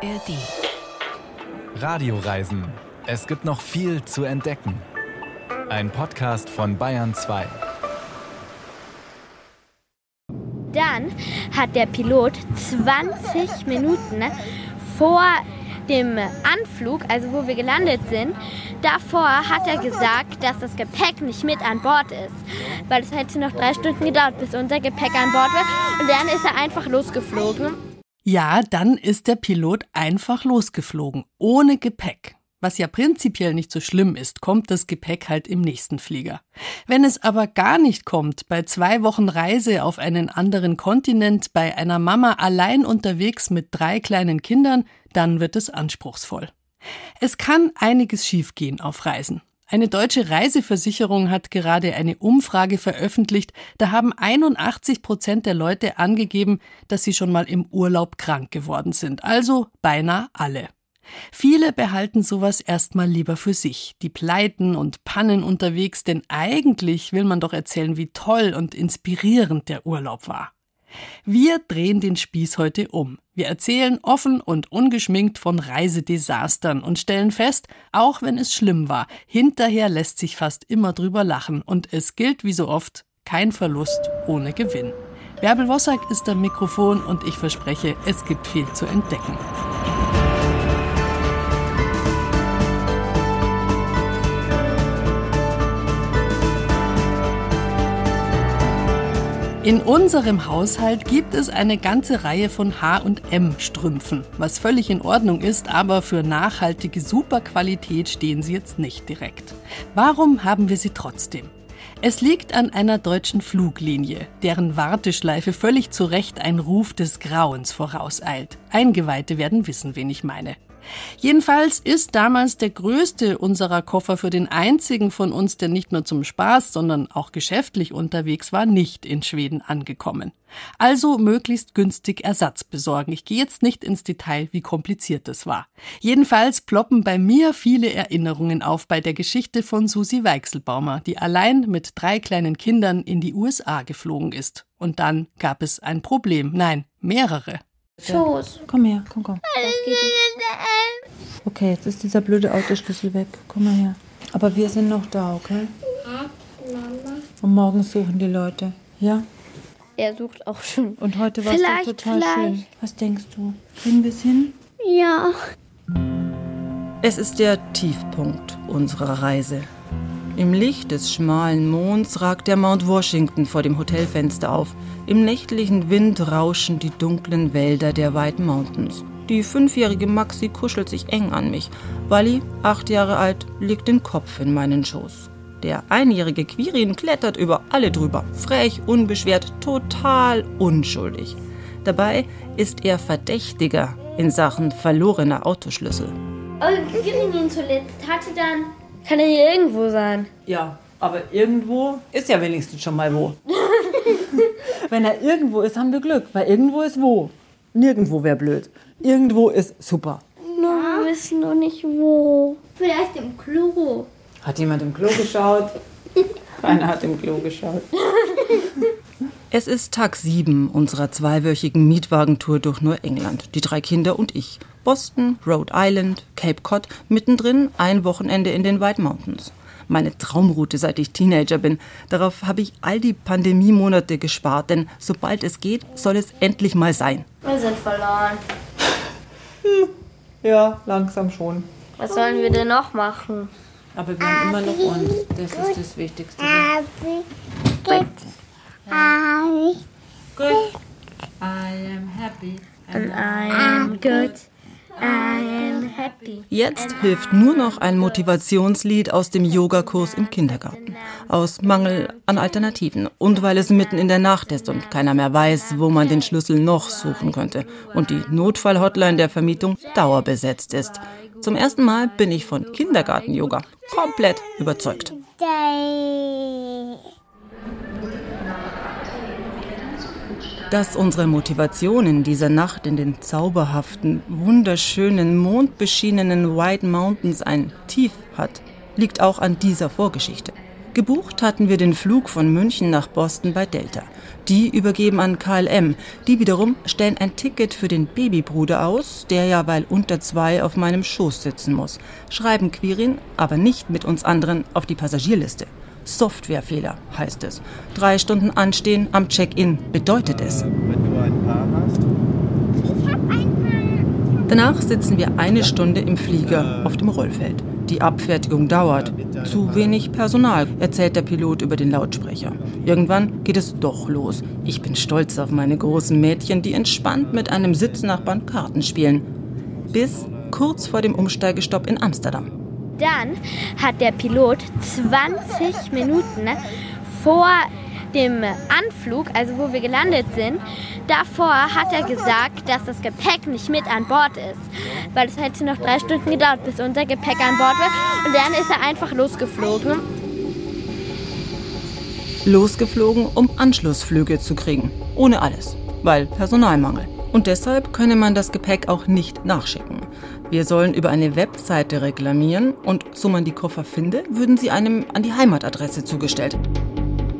ARD. Radioreisen. Es gibt noch viel zu entdecken. Ein Podcast von Bayern 2. Dann hat der Pilot 20 Minuten vor dem Anflug, also wo wir gelandet sind, davor hat er gesagt, dass das Gepäck nicht mit an Bord ist. Weil es hätte noch drei Stunden gedauert, bis unser Gepäck an Bord war. Und dann ist er einfach losgeflogen. Ja, dann ist der Pilot einfach losgeflogen, ohne Gepäck. Was ja prinzipiell nicht so schlimm ist, kommt das Gepäck halt im nächsten Flieger. Wenn es aber gar nicht kommt, bei zwei Wochen Reise auf einen anderen Kontinent, bei einer Mama allein unterwegs mit drei kleinen Kindern, dann wird es anspruchsvoll. Es kann einiges schiefgehen auf Reisen. Eine deutsche Reiseversicherung hat gerade eine Umfrage veröffentlicht. Da haben 81 Prozent der Leute angegeben, dass sie schon mal im Urlaub krank geworden sind. Also beinahe alle. Viele behalten sowas erstmal lieber für sich, die Pleiten und Pannen unterwegs, denn eigentlich will man doch erzählen, wie toll und inspirierend der Urlaub war. Wir drehen den Spieß heute um. Wir erzählen offen und ungeschminkt von Reisedesastern und stellen fest, auch wenn es schlimm war, hinterher lässt sich fast immer drüber lachen und es gilt wie so oft, kein Verlust ohne Gewinn. Bärbel Wossack ist am Mikrofon und ich verspreche, es gibt viel zu entdecken. In unserem Haushalt gibt es eine ganze Reihe von H&M-Strümpfen, was völlig in Ordnung ist, aber für nachhaltige Superqualität stehen sie jetzt nicht direkt. Warum haben wir sie trotzdem? Es liegt an einer deutschen Fluglinie, deren Warteschleife völlig zu Recht ein Ruf des Grauens vorauseilt. Eingeweihte werden wissen, wen ich meine. Jedenfalls ist damals der größte unserer Koffer für den einzigen von uns, der nicht nur zum Spaß, sondern auch geschäftlich unterwegs war, nicht in Schweden angekommen. Also möglichst günstig Ersatz besorgen. Ich gehe jetzt nicht ins Detail, wie kompliziert das war. Jedenfalls ploppen bei mir viele Erinnerungen auf bei der Geschichte von Susi Weichselbaumer, die allein mit drei kleinen Kindern in die USA geflogen ist. Und dann gab es ein Problem. Nein, mehrere. Schoß. Komm her, komm, komm. Okay, jetzt ist dieser blöde Autoschlüssel weg. Komm mal her. Aber wir sind noch da, okay? Und morgen suchen die Leute. Ja? Er sucht auch schon. Und heute war es doch total vielleicht. schön. Was denkst du? Kriegen wir es hin? Ja. Es ist der Tiefpunkt unserer Reise. Im Licht des schmalen Monds ragt der Mount Washington vor dem Hotelfenster auf. Im nächtlichen Wind rauschen die dunklen Wälder der White Mountains. Die fünfjährige Maxi kuschelt sich eng an mich. Wally, acht Jahre alt, legt den Kopf in meinen Schoß. Der einjährige Quirin klettert über alle drüber. Frech, unbeschwert, total unschuldig. Dabei ist er Verdächtiger in Sachen verlorener Autoschlüssel. Und Kirin ihn zuletzt hatte dann. Kann er hier irgendwo sein? Ja, aber irgendwo ist ja wenigstens schon mal wo. Wenn er irgendwo ist, haben wir Glück, weil irgendwo ist wo. Nirgendwo wäre blöd. Irgendwo ist super. Nur wir wissen noch nicht wo. Vielleicht im Klo. Hat jemand im Klo geschaut? Keiner hat im Klo geschaut. Es ist Tag 7 unserer zweiwöchigen Mietwagentour durch Neuengland. Die drei Kinder und ich. Boston, Rhode Island, Cape Cod, mittendrin ein Wochenende in den White Mountains. Meine Traumroute, seit ich Teenager bin. Darauf habe ich all die Pandemiemonate gespart, denn sobald es geht, soll es endlich mal sein. Wir sind verloren. Ja, langsam schon. Was sollen wir denn noch machen? Aber wir haben immer noch uns. Das ist das Wichtigste. Good. I am happy. And I am good. Am happy. Jetzt hilft nur noch ein Motivationslied aus dem Yogakurs im Kindergarten. Aus Mangel an Alternativen und weil es mitten in der Nacht ist und keiner mehr weiß, wo man den Schlüssel noch suchen könnte und die Notfallhotline der Vermietung dauerbesetzt ist. Zum ersten Mal bin ich von Kindergarten-Yoga komplett überzeugt. Dass unsere Motivation in dieser Nacht in den zauberhaften, wunderschönen, mondbeschienenen White Mountains ein Tief hat, liegt auch an dieser Vorgeschichte. Gebucht hatten wir den Flug von München nach Boston bei Delta. Die übergeben an KLM. Die wiederum stellen ein Ticket für den Babybruder aus, der ja weil unter zwei auf meinem Schoß sitzen muss. Schreiben Quirin, aber nicht mit uns anderen, auf die Passagierliste. Softwarefehler heißt es. Drei Stunden anstehen am Check-in bedeutet es. Wenn du ein Paar hast. Danach sitzen wir eine Stunde im Flieger auf dem Rollfeld. Die Abfertigung dauert. Zu wenig Personal, erzählt der Pilot über den Lautsprecher. Irgendwann geht es doch los. Ich bin stolz auf meine großen Mädchen, die entspannt mit einem Sitznachbarn Karten spielen. Bis kurz vor dem Umsteigestopp in Amsterdam. Dann hat der Pilot 20 Minuten vor dem Anflug, also wo wir gelandet sind, davor hat er gesagt, dass das Gepäck nicht mit an Bord ist. Weil es hätte noch drei Stunden gedauert, bis unser Gepäck an Bord war. Und dann ist er einfach losgeflogen. Losgeflogen, um Anschlussflüge zu kriegen. Ohne alles. Weil Personalmangel. Und deshalb könne man das Gepäck auch nicht nachschicken. Wir sollen über eine Webseite reklamieren und so man die Koffer finde, würden sie einem an die Heimatadresse zugestellt.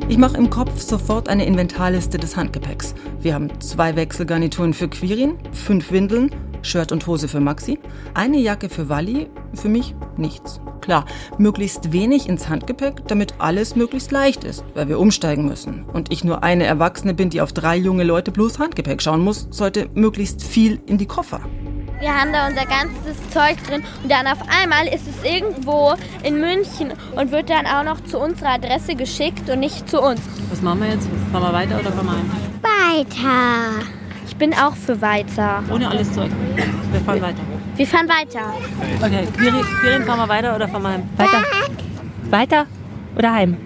Ich mache im Kopf sofort eine Inventarliste des Handgepäcks. Wir haben zwei Wechselgarnituren für Quirin, fünf Windeln, Shirt und Hose für Maxi, eine Jacke für Wally, für mich nichts. Klar, möglichst wenig ins Handgepäck, damit alles möglichst leicht ist, weil wir umsteigen müssen. Und ich nur eine Erwachsene bin, die auf drei junge Leute bloß Handgepäck schauen muss, sollte möglichst viel in die Koffer. Wir haben da unser ganzes Zeug drin und dann auf einmal ist es irgendwo in München und wird dann auch noch zu unserer Adresse geschickt und nicht zu uns. Was machen wir jetzt? Fahren wir weiter oder fahren wir heim? Weiter. Ich bin auch für weiter. Ohne alles Zeug. Wir fahren weiter. Wir fahren weiter. Okay, Quirin, Quirin, fahren wir weiter oder fahren wir heim? Weiter. Weiter oder heim?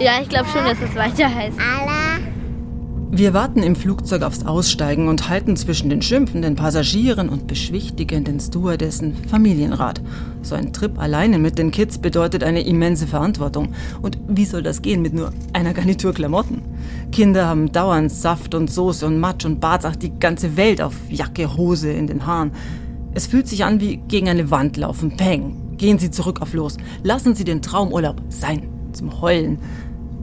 Ja, ich glaube schon, dass es weiter heißt. Wir warten im Flugzeug aufs Aussteigen und halten zwischen den schimpfenden Passagieren und beschwichtigenden Stewardessen Familienrat. So ein Trip alleine mit den Kids bedeutet eine immense Verantwortung. Und wie soll das gehen mit nur einer Garnitur Klamotten? Kinder haben dauernd Saft und Soße und Matsch und Bart, ach die ganze Welt auf Jacke, Hose, in den Haaren. Es fühlt sich an wie gegen eine Wand laufen. Peng. Gehen Sie zurück auf los. Lassen Sie den Traumurlaub sein. Zum Heulen.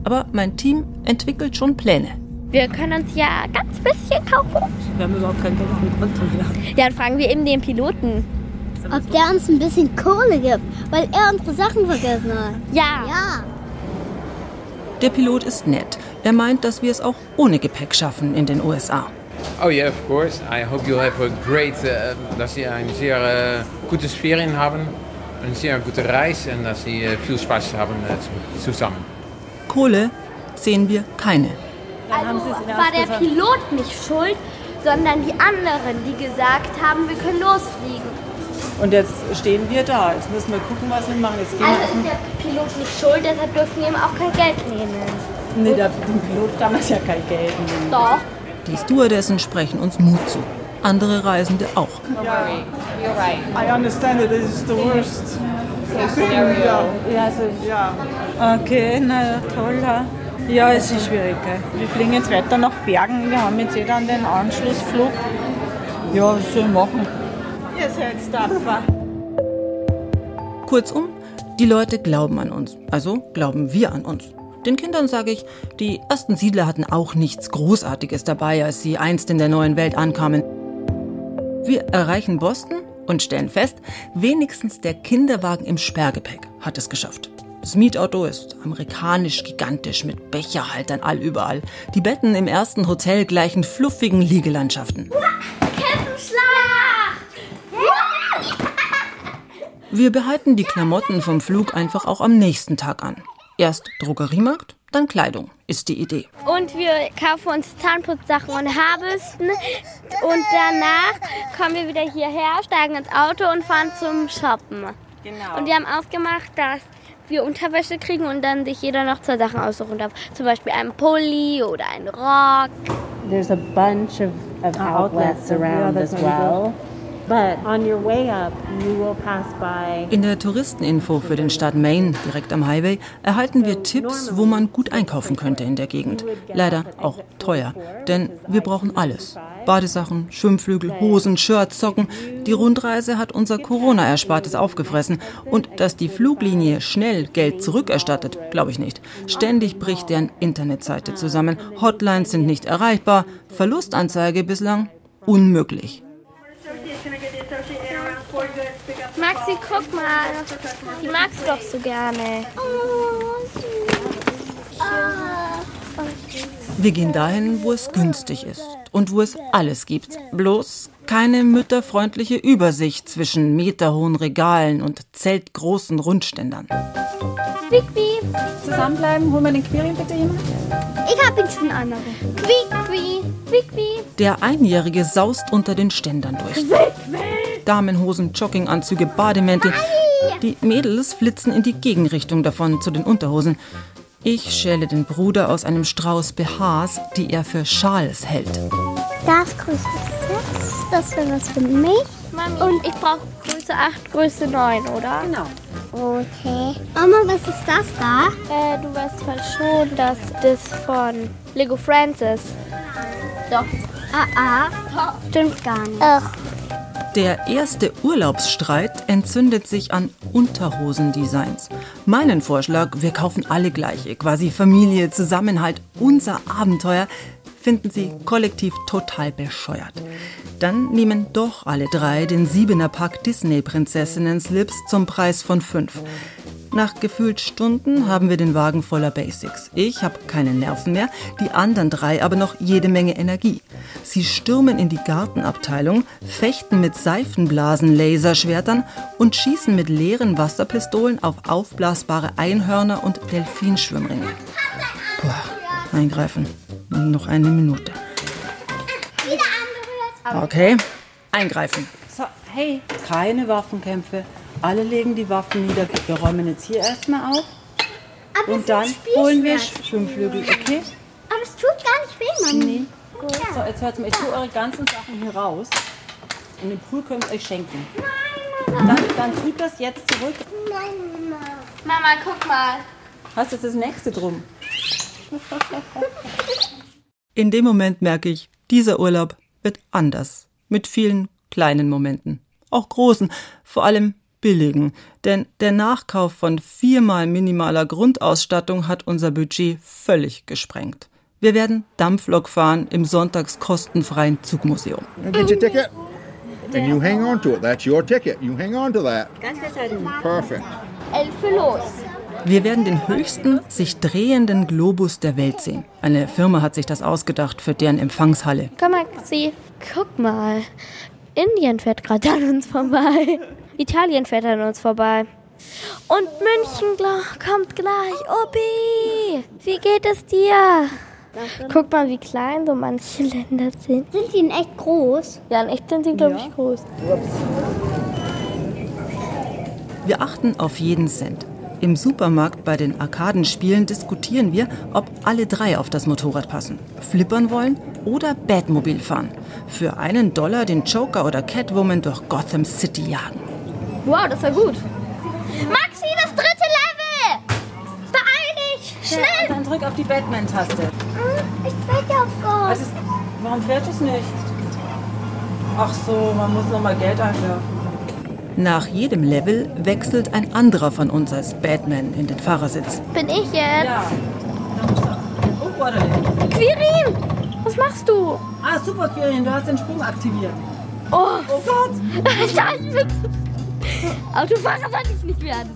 Aber mein Team entwickelt schon Pläne. Wir können uns ja ganz bisschen kaufen. Wir haben überhaupt kein Geld auf dem Konto mehr. Ja, dann fragen wir eben den Piloten. Ob der uns ein bisschen Kohle gibt, weil er unsere Sachen vergessen hat. Ja. Ja. Der Pilot ist nett. Er meint, dass wir es auch ohne Gepäck schaffen in den USA. Oh yeah, of course. I hope you'll have a great, uh, dass Sie eine sehr uh, gute Sphäre haben, eine sehr gute Reise und dass Sie uh, viel Spaß haben uh, zusammen. Kohle sehen wir keine. Also war der Pilot nicht schuld, sondern die anderen, die gesagt haben, wir können losfliegen. Und jetzt stehen wir da. Jetzt müssen wir gucken, was wir machen. Jetzt gehen Also wir ist der Pilot nicht schuld, deshalb dürfen wir ihm auch kein Geld nehmen. Nee, der, dem Pilot kann man ja kein Geld nehmen. Doch. Die Stewardessen sprechen uns Mut zu. Andere Reisende auch. I understand it is the worst. Yeah. Yeah. Okay, na toll. Ja. es ist schwierig. Gell? Wir fliegen jetzt weiter nach Bergen. Wir haben jetzt eh dann den Anschlussflug. Ja, was soll ich machen? Ihr seid tapfer. Kurzum, die Leute glauben an uns. Also glauben wir an uns. Den Kindern sage ich, die ersten Siedler hatten auch nichts Großartiges dabei, als sie einst in der neuen Welt ankamen. Wir erreichen Boston und stellen fest, wenigstens der Kinderwagen im Sperrgepäck hat es geschafft. Das Mietauto ist amerikanisch gigantisch mit Becherhaltern allüberall. Die Betten im ersten Hotel gleichen fluffigen Liegelandschaften. Wir behalten die Klamotten vom Flug einfach auch am nächsten Tag an. Erst Drogeriemarkt, dann Kleidung, ist die Idee. Und wir kaufen uns Zahnputzsachen und Haarbürsten. Und danach kommen wir wieder hierher, steigen ins Auto und fahren zum Shoppen. Genau. Und wir haben ausgemacht, dass wir Unterwäsche kriegen und dann sich jeder noch zwei Sachen aussuchen darf. Zum Beispiel einen Pulli oder einen Rock. There's a bunch of, of outlets around as well. In der Touristeninfo für den Staat Maine, direkt am Highway, erhalten wir Tipps, wo man gut einkaufen könnte in der Gegend. Leider auch teuer, denn wir brauchen alles. Badesachen, Schwimmflügel, Hosen, Shirts, Socken. Die Rundreise hat unser Corona-Erspartes aufgefressen. Und dass die Fluglinie schnell Geld zurückerstattet, glaube ich nicht. Ständig bricht deren Internetseite zusammen. Hotlines sind nicht erreichbar. Verlustanzeige bislang unmöglich. Maxi, guck mal. Die magst du doch so gerne. Wir gehen dahin, wo es günstig ist und wo es alles gibt. Bloß keine mütterfreundliche Übersicht zwischen meterhohen Regalen und zeltgroßen Rundständern. Quick, Zusammenbleiben, holen wir den Quirin bitte jemand? Ich hab ihn schon einmal. quick, quick, quick, quick. Der Einjährige saust unter den Ständern durch. Damenhosen, Jogginganzüge, Bademäntel. Die Mädels flitzen in die Gegenrichtung davon zu den Unterhosen. Ich schäle den Bruder aus einem Strauß BHs, die er für Schals hält. Das Größe 6, das wäre was für mich. Mami, und ich brauche Größe 8, Größe 9, oder? Genau. Okay. Mama, was ist das da? Äh, du weißt voll schon, dass das von Lego Friends ist. Doch. Ah, ah. Stimmt Gar nicht. Ach. Der erste Urlaubsstreit entzündet sich an Unterhosendesigns. Meinen Vorschlag, wir kaufen alle gleiche, quasi Familie, Zusammenhalt, unser Abenteuer, finden sie kollektiv total bescheuert. Dann nehmen doch alle drei den siebener Pack Disney-Prinzessinnen-Slips zum Preis von fünf. Nach gefühlt Stunden haben wir den Wagen voller Basics. Ich habe keine Nerven mehr, die anderen drei aber noch jede Menge Energie. Sie stürmen in die Gartenabteilung, fechten mit Seifenblasen, Laserschwertern und schießen mit leeren Wasserpistolen auf aufblasbare Einhörner und Delfinschwimmringe. Puh, eingreifen. Noch eine Minute. Okay, eingreifen. So, hey, keine Waffenkämpfe. Alle legen die Waffen nieder. Wir räumen jetzt hier erstmal auf. Aber Und dann ist holen wir. Schwimmflügel, okay? Aber es tut gar nicht weh, Mami. So, jetzt hört's mal. Ich tue eure ganzen Sachen hier raus. Und den Pool könnt ihr euch schenken. Dann, dann tut das jetzt zurück. Nein, Mama. Mama, guck mal. Hast jetzt das nächste drum. In dem Moment merke ich, dieser Urlaub wird anders. Mit vielen kleinen Momenten. Auch großen, vor allem billigen. Denn der Nachkauf von viermal minimaler Grundausstattung hat unser Budget völlig gesprengt. Wir werden Dampflok fahren im sonntagskostenfreien Zugmuseum. Get your ticket. And you hang on to it. That's your ticket. You hang on to that. Ganz festhalten. Perfect. Elf für los. Wir werden den höchsten sich drehenden Globus der Welt sehen. Eine Firma hat sich das ausgedacht für deren Empfangshalle. Komm, Maxi. Guck mal. Indien fährt gerade an uns vorbei. Italien fährt an uns vorbei. Und München kommt gleich. Obi, wie geht es dir? Guck mal, wie klein so manche Länder sind. Sind die in echt groß? Ja, in echt sind sie, glaube ich, groß. Wir achten auf jeden Cent. Im Supermarkt bei den Arkadenspielen diskutieren wir, ob alle drei auf das Motorrad passen. Flippern wollen oder Batmobil fahren. Für einen Dollar den Joker oder Catwoman durch Gotham City jagen. Wow, das war gut. Maxi, das dritte Level! Beeil dich! Schnell! Dann drück auf die Batman-Taste. Ich trete auf ist, warum fährt es nicht? Ach so, man muss noch mal Geld einwerfen. Nach jedem Level wechselt ein anderer von uns als Batman in den Fahrersitz. Bin ich jetzt? Ja. Oh, Waterloo. Quirin! Was machst du? Ah, super, Quirin, du hast den Sprung aktiviert. Oh, Oh Gott! Scheiße! Autofahrer sollte ich nicht werden.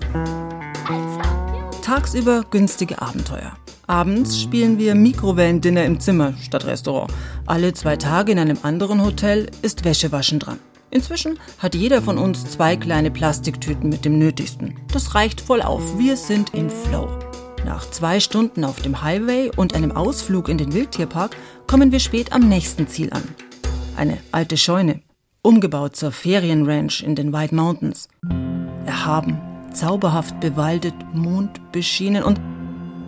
Alter. Tagsüber günstige Abenteuer. Abends spielen wir Mikrowellendinner im Zimmer statt Restaurant. Alle zwei Tage in einem anderen Hotel ist Wäschewaschen dran. Inzwischen hat jeder von uns zwei kleine Plastiktüten mit dem Nötigsten. Das reicht voll auf. Wir sind in Flow. Nach zwei Stunden auf dem Highway und einem Ausflug in den Wildtierpark kommen wir spät am nächsten Ziel an. Eine alte Scheune, umgebaut zur Ferienranch in den White Mountains. Erhaben, zauberhaft bewaldet, mondbeschienen und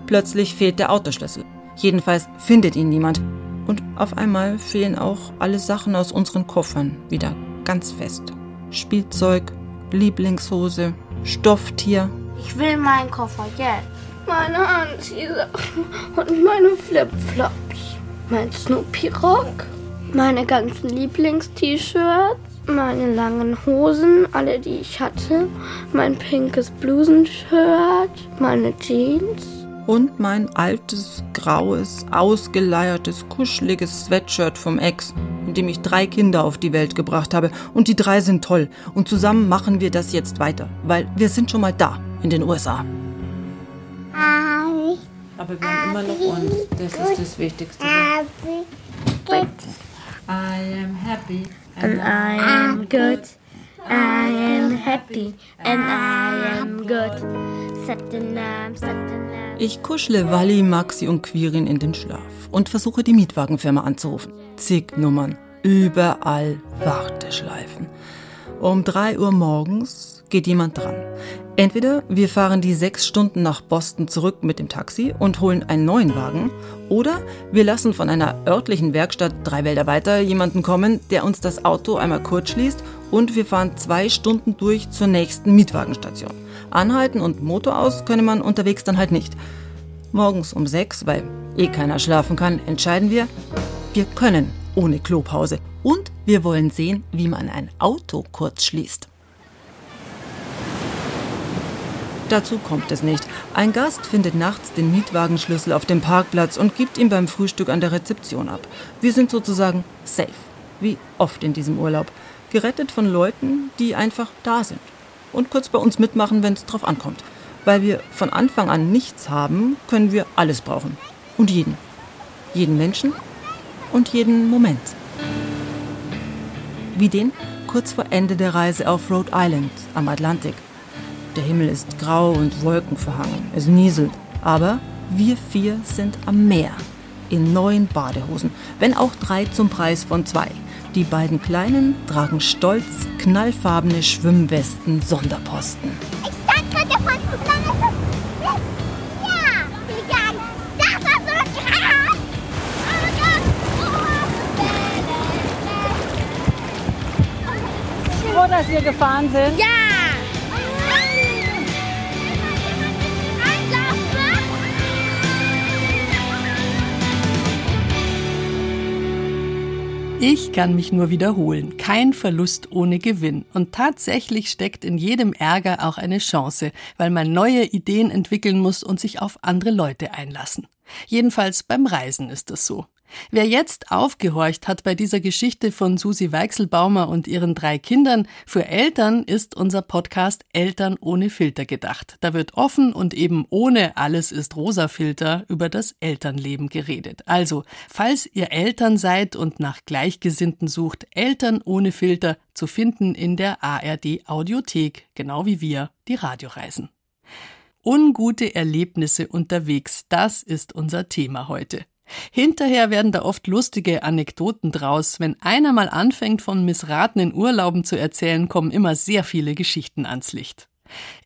plötzlich fehlt der Autoschlüssel. Jedenfalls findet ihn niemand. Und auf einmal fehlen auch alle Sachen aus unseren Koffern wieder ganz fest. Spielzeug, Lieblingshose, Stofftier. Ich will meinen Koffer jetzt. Meine Anziehsachen und meine Flipflops. Mein Snoopy-Rock. meine ganzen Lieblings-T-Shirts, meine langen Hosen, alle die ich hatte, mein pinkes Blusenshirt, meine Jeans. Und mein altes, graues, ausgeleiertes, kuscheliges Sweatshirt vom Ex, in dem ich drei Kinder auf die Welt gebracht habe. Und die drei sind toll. Und zusammen machen wir das jetzt weiter, weil wir sind schon mal da in den USA. Aber wir haben immer noch uns. Das ist das Wichtigste. I am happy and I am good. I am happy and I am good. Ich kuschle Wally, Maxi und Quirin in den Schlaf und versuche die Mietwagenfirma anzurufen. Zig Nummern, überall Warteschleifen. Um 3 Uhr morgens geht jemand dran. Entweder wir fahren die sechs Stunden nach Boston zurück mit dem Taxi und holen einen neuen Wagen, oder wir lassen von einer örtlichen Werkstatt drei Wälder weiter jemanden kommen, der uns das Auto einmal kurz schließt und wir fahren zwei Stunden durch zur nächsten Mietwagenstation. Anhalten und Motor aus könne man unterwegs dann halt nicht. Morgens um sechs, weil eh keiner schlafen kann, entscheiden wir, wir können ohne Klopause. Und wir wollen sehen, wie man ein Auto kurz schließt. Dazu kommt es nicht. Ein Gast findet nachts den Mietwagenschlüssel auf dem Parkplatz und gibt ihn beim Frühstück an der Rezeption ab. Wir sind sozusagen safe, wie oft in diesem Urlaub. Gerettet von Leuten, die einfach da sind und kurz bei uns mitmachen, wenn es drauf ankommt. Weil wir von Anfang an nichts haben, können wir alles brauchen. Und jeden. Jeden Menschen und jeden Moment. Wie den kurz vor Ende der Reise auf Rhode Island am Atlantik. Der Himmel ist grau und wolkenverhangen. Es nieselt. Aber wir vier sind am Meer. In neuen Badehosen. Wenn auch drei zum Preis von zwei. Die beiden Kleinen tragen stolz knallfarbene Schwimmwesten Sonderposten. Ich war so krass. Froh, dass wir gefahren sind. Ja! Ich kann mich nur wiederholen. Kein Verlust ohne Gewinn. Und tatsächlich steckt in jedem Ärger auch eine Chance, weil man neue Ideen entwickeln muss und sich auf andere Leute einlassen. Jedenfalls beim Reisen ist das so. Wer jetzt aufgehorcht hat bei dieser Geschichte von Susi Weichselbaumer und ihren drei Kindern, für Eltern ist unser Podcast Eltern ohne Filter gedacht. Da wird offen und eben ohne alles ist rosa Filter über das Elternleben geredet. Also, falls ihr Eltern seid und nach Gleichgesinnten sucht, Eltern ohne Filter zu finden in der ARD Audiothek, genau wie wir die Radioreisen. Ungute Erlebnisse unterwegs, das ist unser Thema heute. Hinterher werden da oft lustige Anekdoten draus. Wenn einer mal anfängt, von missratenen Urlauben zu erzählen, kommen immer sehr viele Geschichten ans Licht.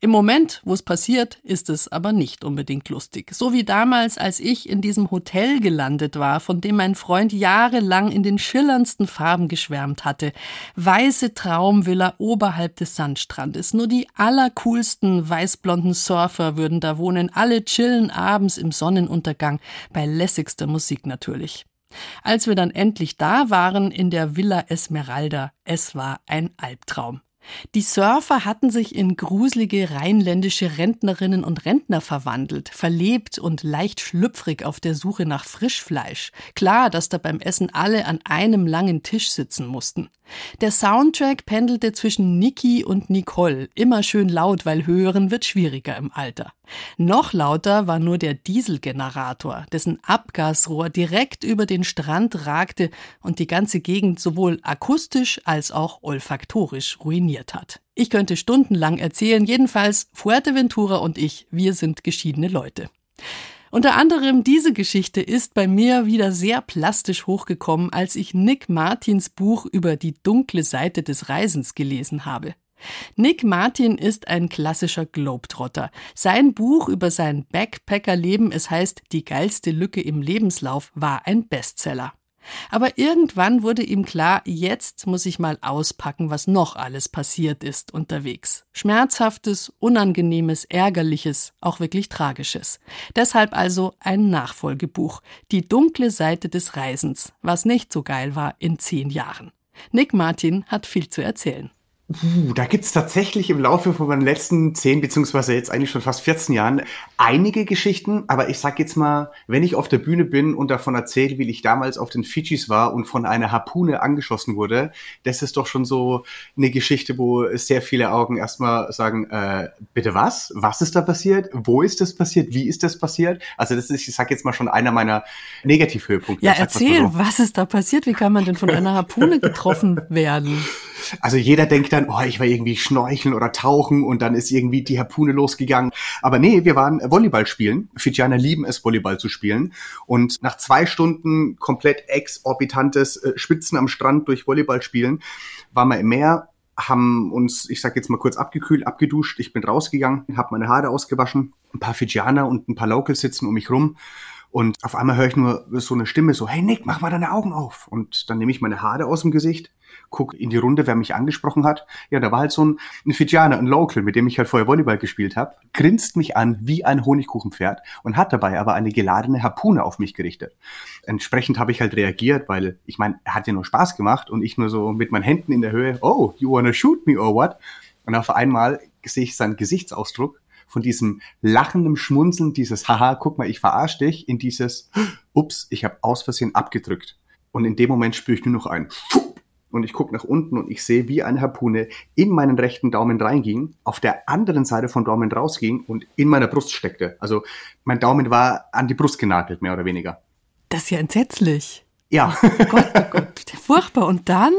Im Moment, wo es passiert, ist es aber nicht unbedingt lustig. So wie damals, als ich in diesem Hotel gelandet war, von dem mein Freund jahrelang in den schillerndsten Farben geschwärmt hatte. Weiße Traumvilla oberhalb des Sandstrandes. Nur die allercoolsten weißblonden Surfer würden da wohnen. Alle chillen abends im Sonnenuntergang. Bei lässigster Musik natürlich. Als wir dann endlich da waren in der Villa Esmeralda, es war ein Albtraum. Die Surfer hatten sich in gruselige rheinländische Rentnerinnen und Rentner verwandelt, verlebt und leicht schlüpfrig auf der Suche nach Frischfleisch. Klar, dass da beim Essen alle an einem langen Tisch sitzen mussten. Der Soundtrack pendelte zwischen Niki und Nicole, immer schön laut, weil hören wird schwieriger im Alter. Noch lauter war nur der Dieselgenerator, dessen Abgasrohr direkt über den Strand ragte und die ganze Gegend sowohl akustisch als auch olfaktorisch ruiniert hat. Ich könnte stundenlang erzählen, jedenfalls Fuerteventura und ich, wir sind geschiedene Leute. Unter anderem diese Geschichte ist bei mir wieder sehr plastisch hochgekommen, als ich Nick Martins Buch über die dunkle Seite des Reisens gelesen habe. Nick Martin ist ein klassischer Globetrotter. Sein Buch über sein Backpackerleben, es heißt Die geilste Lücke im Lebenslauf, war ein Bestseller. Aber irgendwann wurde ihm klar, jetzt muss ich mal auspacken, was noch alles passiert ist unterwegs. Schmerzhaftes, unangenehmes, ärgerliches, auch wirklich tragisches. Deshalb also ein Nachfolgebuch. Die dunkle Seite des Reisens, was nicht so geil war in zehn Jahren. Nick Martin hat viel zu erzählen. Uh, da gibt's tatsächlich im Laufe von meinen letzten zehn beziehungsweise jetzt eigentlich schon fast 14 Jahren einige Geschichten, aber ich sag jetzt mal, wenn ich auf der Bühne bin und davon erzähle, wie ich damals auf den Fidschis war und von einer Harpune angeschossen wurde, das ist doch schon so eine Geschichte, wo sehr viele Augen erstmal sagen, äh, bitte was? Was ist da passiert? Wo ist das passiert? Wie ist das passiert? Also das ist, ich sag jetzt mal schon einer meiner Negativhöhepunkte. Ja, erzähl, so. was ist da passiert? Wie kann man denn von einer Harpune getroffen werden? Also jeder denkt dann, oh, ich war irgendwie schnorcheln oder tauchen und dann ist irgendwie die Harpune losgegangen. Aber nee, wir waren Volleyball spielen. Fidschianer lieben es, Volleyball zu spielen. Und nach zwei Stunden komplett exorbitantes äh, Spitzen am Strand durch Volleyball spielen, waren wir im Meer, haben uns, ich sag jetzt mal kurz abgekühlt, abgeduscht. Ich bin rausgegangen, habe meine Haare ausgewaschen. Ein paar Fidschianer und ein paar Locals sitzen um mich rum. Und auf einmal höre ich nur so eine Stimme so, hey Nick, mach mal deine Augen auf. Und dann nehme ich meine Haare aus dem Gesicht, guck in die Runde, wer mich angesprochen hat. Ja, da war halt so ein, ein Fijianer, ein Local, mit dem ich halt vorher Volleyball gespielt habe, grinst mich an wie ein Honigkuchenpferd und hat dabei aber eine geladene Harpune auf mich gerichtet. Entsprechend habe ich halt reagiert, weil ich meine, er hat ja nur Spaß gemacht und ich nur so mit meinen Händen in der Höhe, oh, you wanna shoot me or what? Und auf einmal sehe ich seinen Gesichtsausdruck von diesem lachenden Schmunzeln, dieses Haha, guck mal, ich verarsche dich, in dieses Ups, ich habe aus Versehen abgedrückt. Und in dem Moment spüre ich nur noch ein und ich gucke nach unten und ich sehe, wie eine Harpune in meinen rechten Daumen reinging, auf der anderen Seite vom Daumen rausging und in meiner Brust steckte. Also mein Daumen war an die Brust genagelt, mehr oder weniger. Das ist ja entsetzlich. Ja. Oh Gott, oh Gott, furchtbar. Und dann?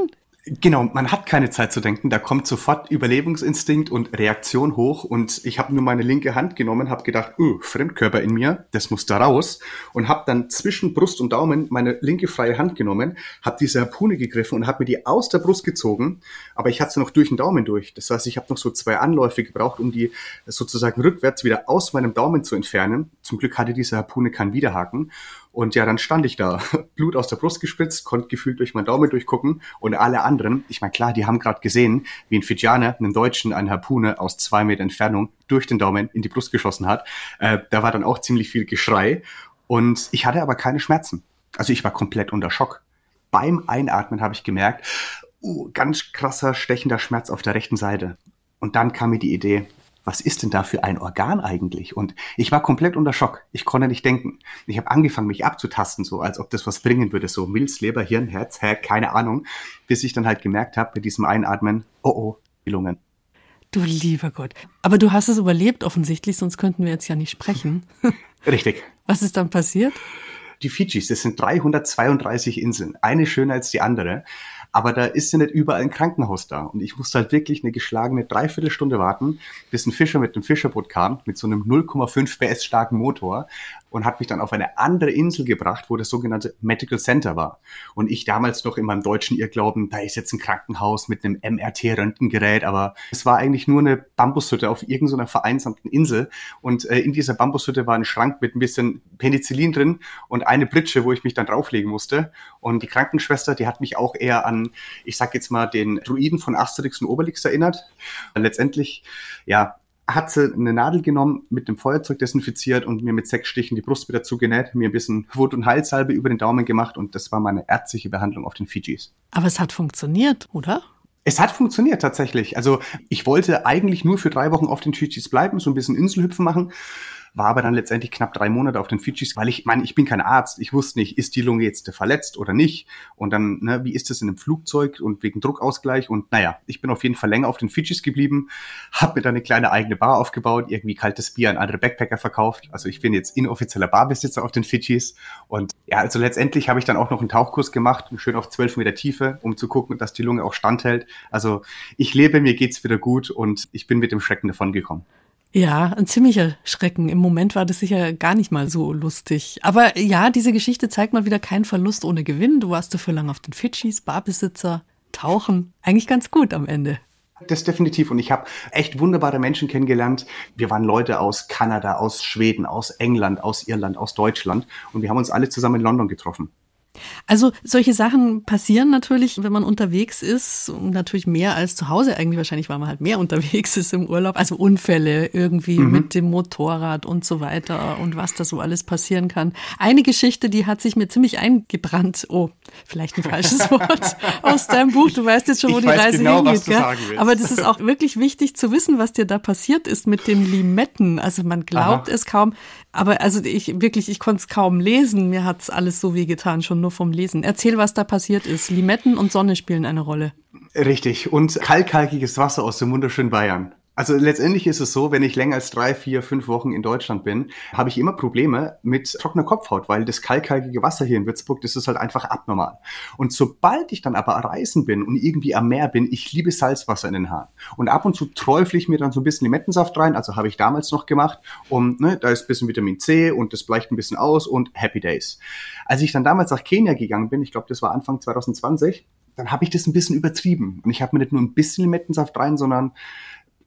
Genau, man hat keine Zeit zu denken, da kommt sofort Überlebungsinstinkt und Reaktion hoch. Und ich habe nur meine linke Hand genommen, habe gedacht, uh, Fremdkörper in mir, das muss da raus. Und habe dann zwischen Brust und Daumen meine linke freie Hand genommen, habe diese Harpune gegriffen und habe mir die aus der Brust gezogen, aber ich hatte sie noch durch den Daumen durch. Das heißt, ich habe noch so zwei Anläufe gebraucht, um die sozusagen rückwärts wieder aus meinem Daumen zu entfernen. Zum Glück hatte diese Harpune keinen Widerhaken und ja, dann stand ich da, Blut aus der Brust gespritzt, konnte gefühlt durch meinen Daumen durchgucken und alle anderen, ich meine, klar, die haben gerade gesehen, wie ein Fijianer einem Deutschen eine Harpune aus zwei Meter Entfernung durch den Daumen in die Brust geschossen hat. Äh, da war dann auch ziemlich viel Geschrei und ich hatte aber keine Schmerzen. Also ich war komplett unter Schock. Beim Einatmen habe ich gemerkt, uh, ganz krasser, stechender Schmerz auf der rechten Seite. Und dann kam mir die Idee, was ist denn da für ein Organ eigentlich? Und ich war komplett unter Schock. Ich konnte nicht denken. Ich habe angefangen, mich abzutasten, so als ob das was bringen würde. So Milz, Leber, Hirn, Herz, hä, keine Ahnung. Bis ich dann halt gemerkt habe, mit diesem Einatmen, oh oh, die Lungen. Du lieber Gott. Aber du hast es überlebt offensichtlich, sonst könnten wir jetzt ja nicht sprechen. Richtig. Was ist dann passiert? Die Fidschis, das sind 332 Inseln, eine schöner als die andere. Aber da ist ja nicht überall ein Krankenhaus da. Und ich musste halt wirklich eine geschlagene Dreiviertelstunde warten, bis ein Fischer mit einem Fischerboot kam, mit so einem 0,5 PS starken Motor und hat mich dann auf eine andere Insel gebracht, wo das sogenannte Medical Center war. Und ich damals noch in meinem deutschen Irrglauben, da ist jetzt ein Krankenhaus mit einem MRT-Röntgengerät, aber es war eigentlich nur eine Bambushütte auf irgendeiner vereinsamten Insel. Und äh, in dieser Bambushütte war ein Schrank mit ein bisschen Penicillin drin und eine Pritsche, wo ich mich dann drauflegen musste. Und die Krankenschwester, die hat mich auch eher an, ich sag jetzt mal, den Druiden von Asterix und Obelix erinnert. Letztendlich, ja, hat sie eine Nadel genommen, mit dem Feuerzeug desinfiziert und mir mit sechs Stichen die Brust wieder zugenäht, mir ein bisschen Wut- und Heilsalbe über den Daumen gemacht und das war meine ärztliche Behandlung auf den Fidschis. Aber es hat funktioniert, oder? Es hat funktioniert tatsächlich. Also ich wollte eigentlich nur für drei Wochen auf den Fidschis bleiben, so ein bisschen Inselhüpfen machen war aber dann letztendlich knapp drei Monate auf den Fidschis, weil ich meine, ich bin kein Arzt, ich wusste nicht, ist die Lunge jetzt verletzt oder nicht? Und dann, ne, wie ist das in einem Flugzeug und wegen Druckausgleich? Und naja, ich bin auf jeden Fall länger auf den Fidschis geblieben, habe mir dann eine kleine eigene Bar aufgebaut, irgendwie kaltes Bier an andere Backpacker verkauft, also ich bin jetzt inoffizieller Barbesitzer auf den Fidschis. Und ja, also letztendlich habe ich dann auch noch einen Tauchkurs gemacht, schön auf zwölf Meter Tiefe, um zu gucken, dass die Lunge auch standhält. Also ich lebe, mir geht's wieder gut und ich bin mit dem Schrecken davon gekommen. Ja, ein ziemlicher Schrecken. Im Moment war das sicher gar nicht mal so lustig. Aber ja, diese Geschichte zeigt mal wieder keinen Verlust ohne Gewinn. Du warst dafür lang auf den Fidschis, Barbesitzer, Tauchen. Eigentlich ganz gut am Ende. Das definitiv. Und ich habe echt wunderbare Menschen kennengelernt. Wir waren Leute aus Kanada, aus Schweden, aus England, aus Irland, aus Deutschland. Und wir haben uns alle zusammen in London getroffen. Also solche Sachen passieren natürlich, wenn man unterwegs ist, natürlich mehr als zu Hause eigentlich wahrscheinlich, weil man halt mehr unterwegs ist im Urlaub. Also Unfälle irgendwie mhm. mit dem Motorrad und so weiter und was da so alles passieren kann. Eine Geschichte, die hat sich mir ziemlich eingebrannt. Oh, vielleicht ein falsches Wort aus deinem Buch. Du weißt jetzt schon, wo ich die Reise genau, hingeht. Ja? Aber das ist auch wirklich wichtig zu wissen, was dir da passiert ist mit den Limetten. Also man glaubt Aha. es kaum. Aber also ich wirklich, ich konnte es kaum lesen. Mir hat es alles so weh getan, schon nur vom Lesen. Erzähl, was da passiert ist. Limetten und Sonne spielen eine Rolle. Richtig. Und kalkhaltiges Wasser aus dem wunderschönen Bayern. Also letztendlich ist es so, wenn ich länger als drei, vier, fünf Wochen in Deutschland bin, habe ich immer Probleme mit trockener Kopfhaut, weil das kalkhaltige Wasser hier in Würzburg, das ist halt einfach abnormal. Und sobald ich dann aber reisen bin und irgendwie am Meer bin, ich liebe Salzwasser in den Haaren. Und ab und zu träufle ich mir dann so ein bisschen Limettensaft rein, also habe ich damals noch gemacht. Und ne, da ist ein bisschen Vitamin C und das bleicht ein bisschen aus und Happy Days. Als ich dann damals nach Kenia gegangen bin, ich glaube, das war Anfang 2020, dann habe ich das ein bisschen übertrieben. Und ich habe mir nicht nur ein bisschen Limettensaft rein, sondern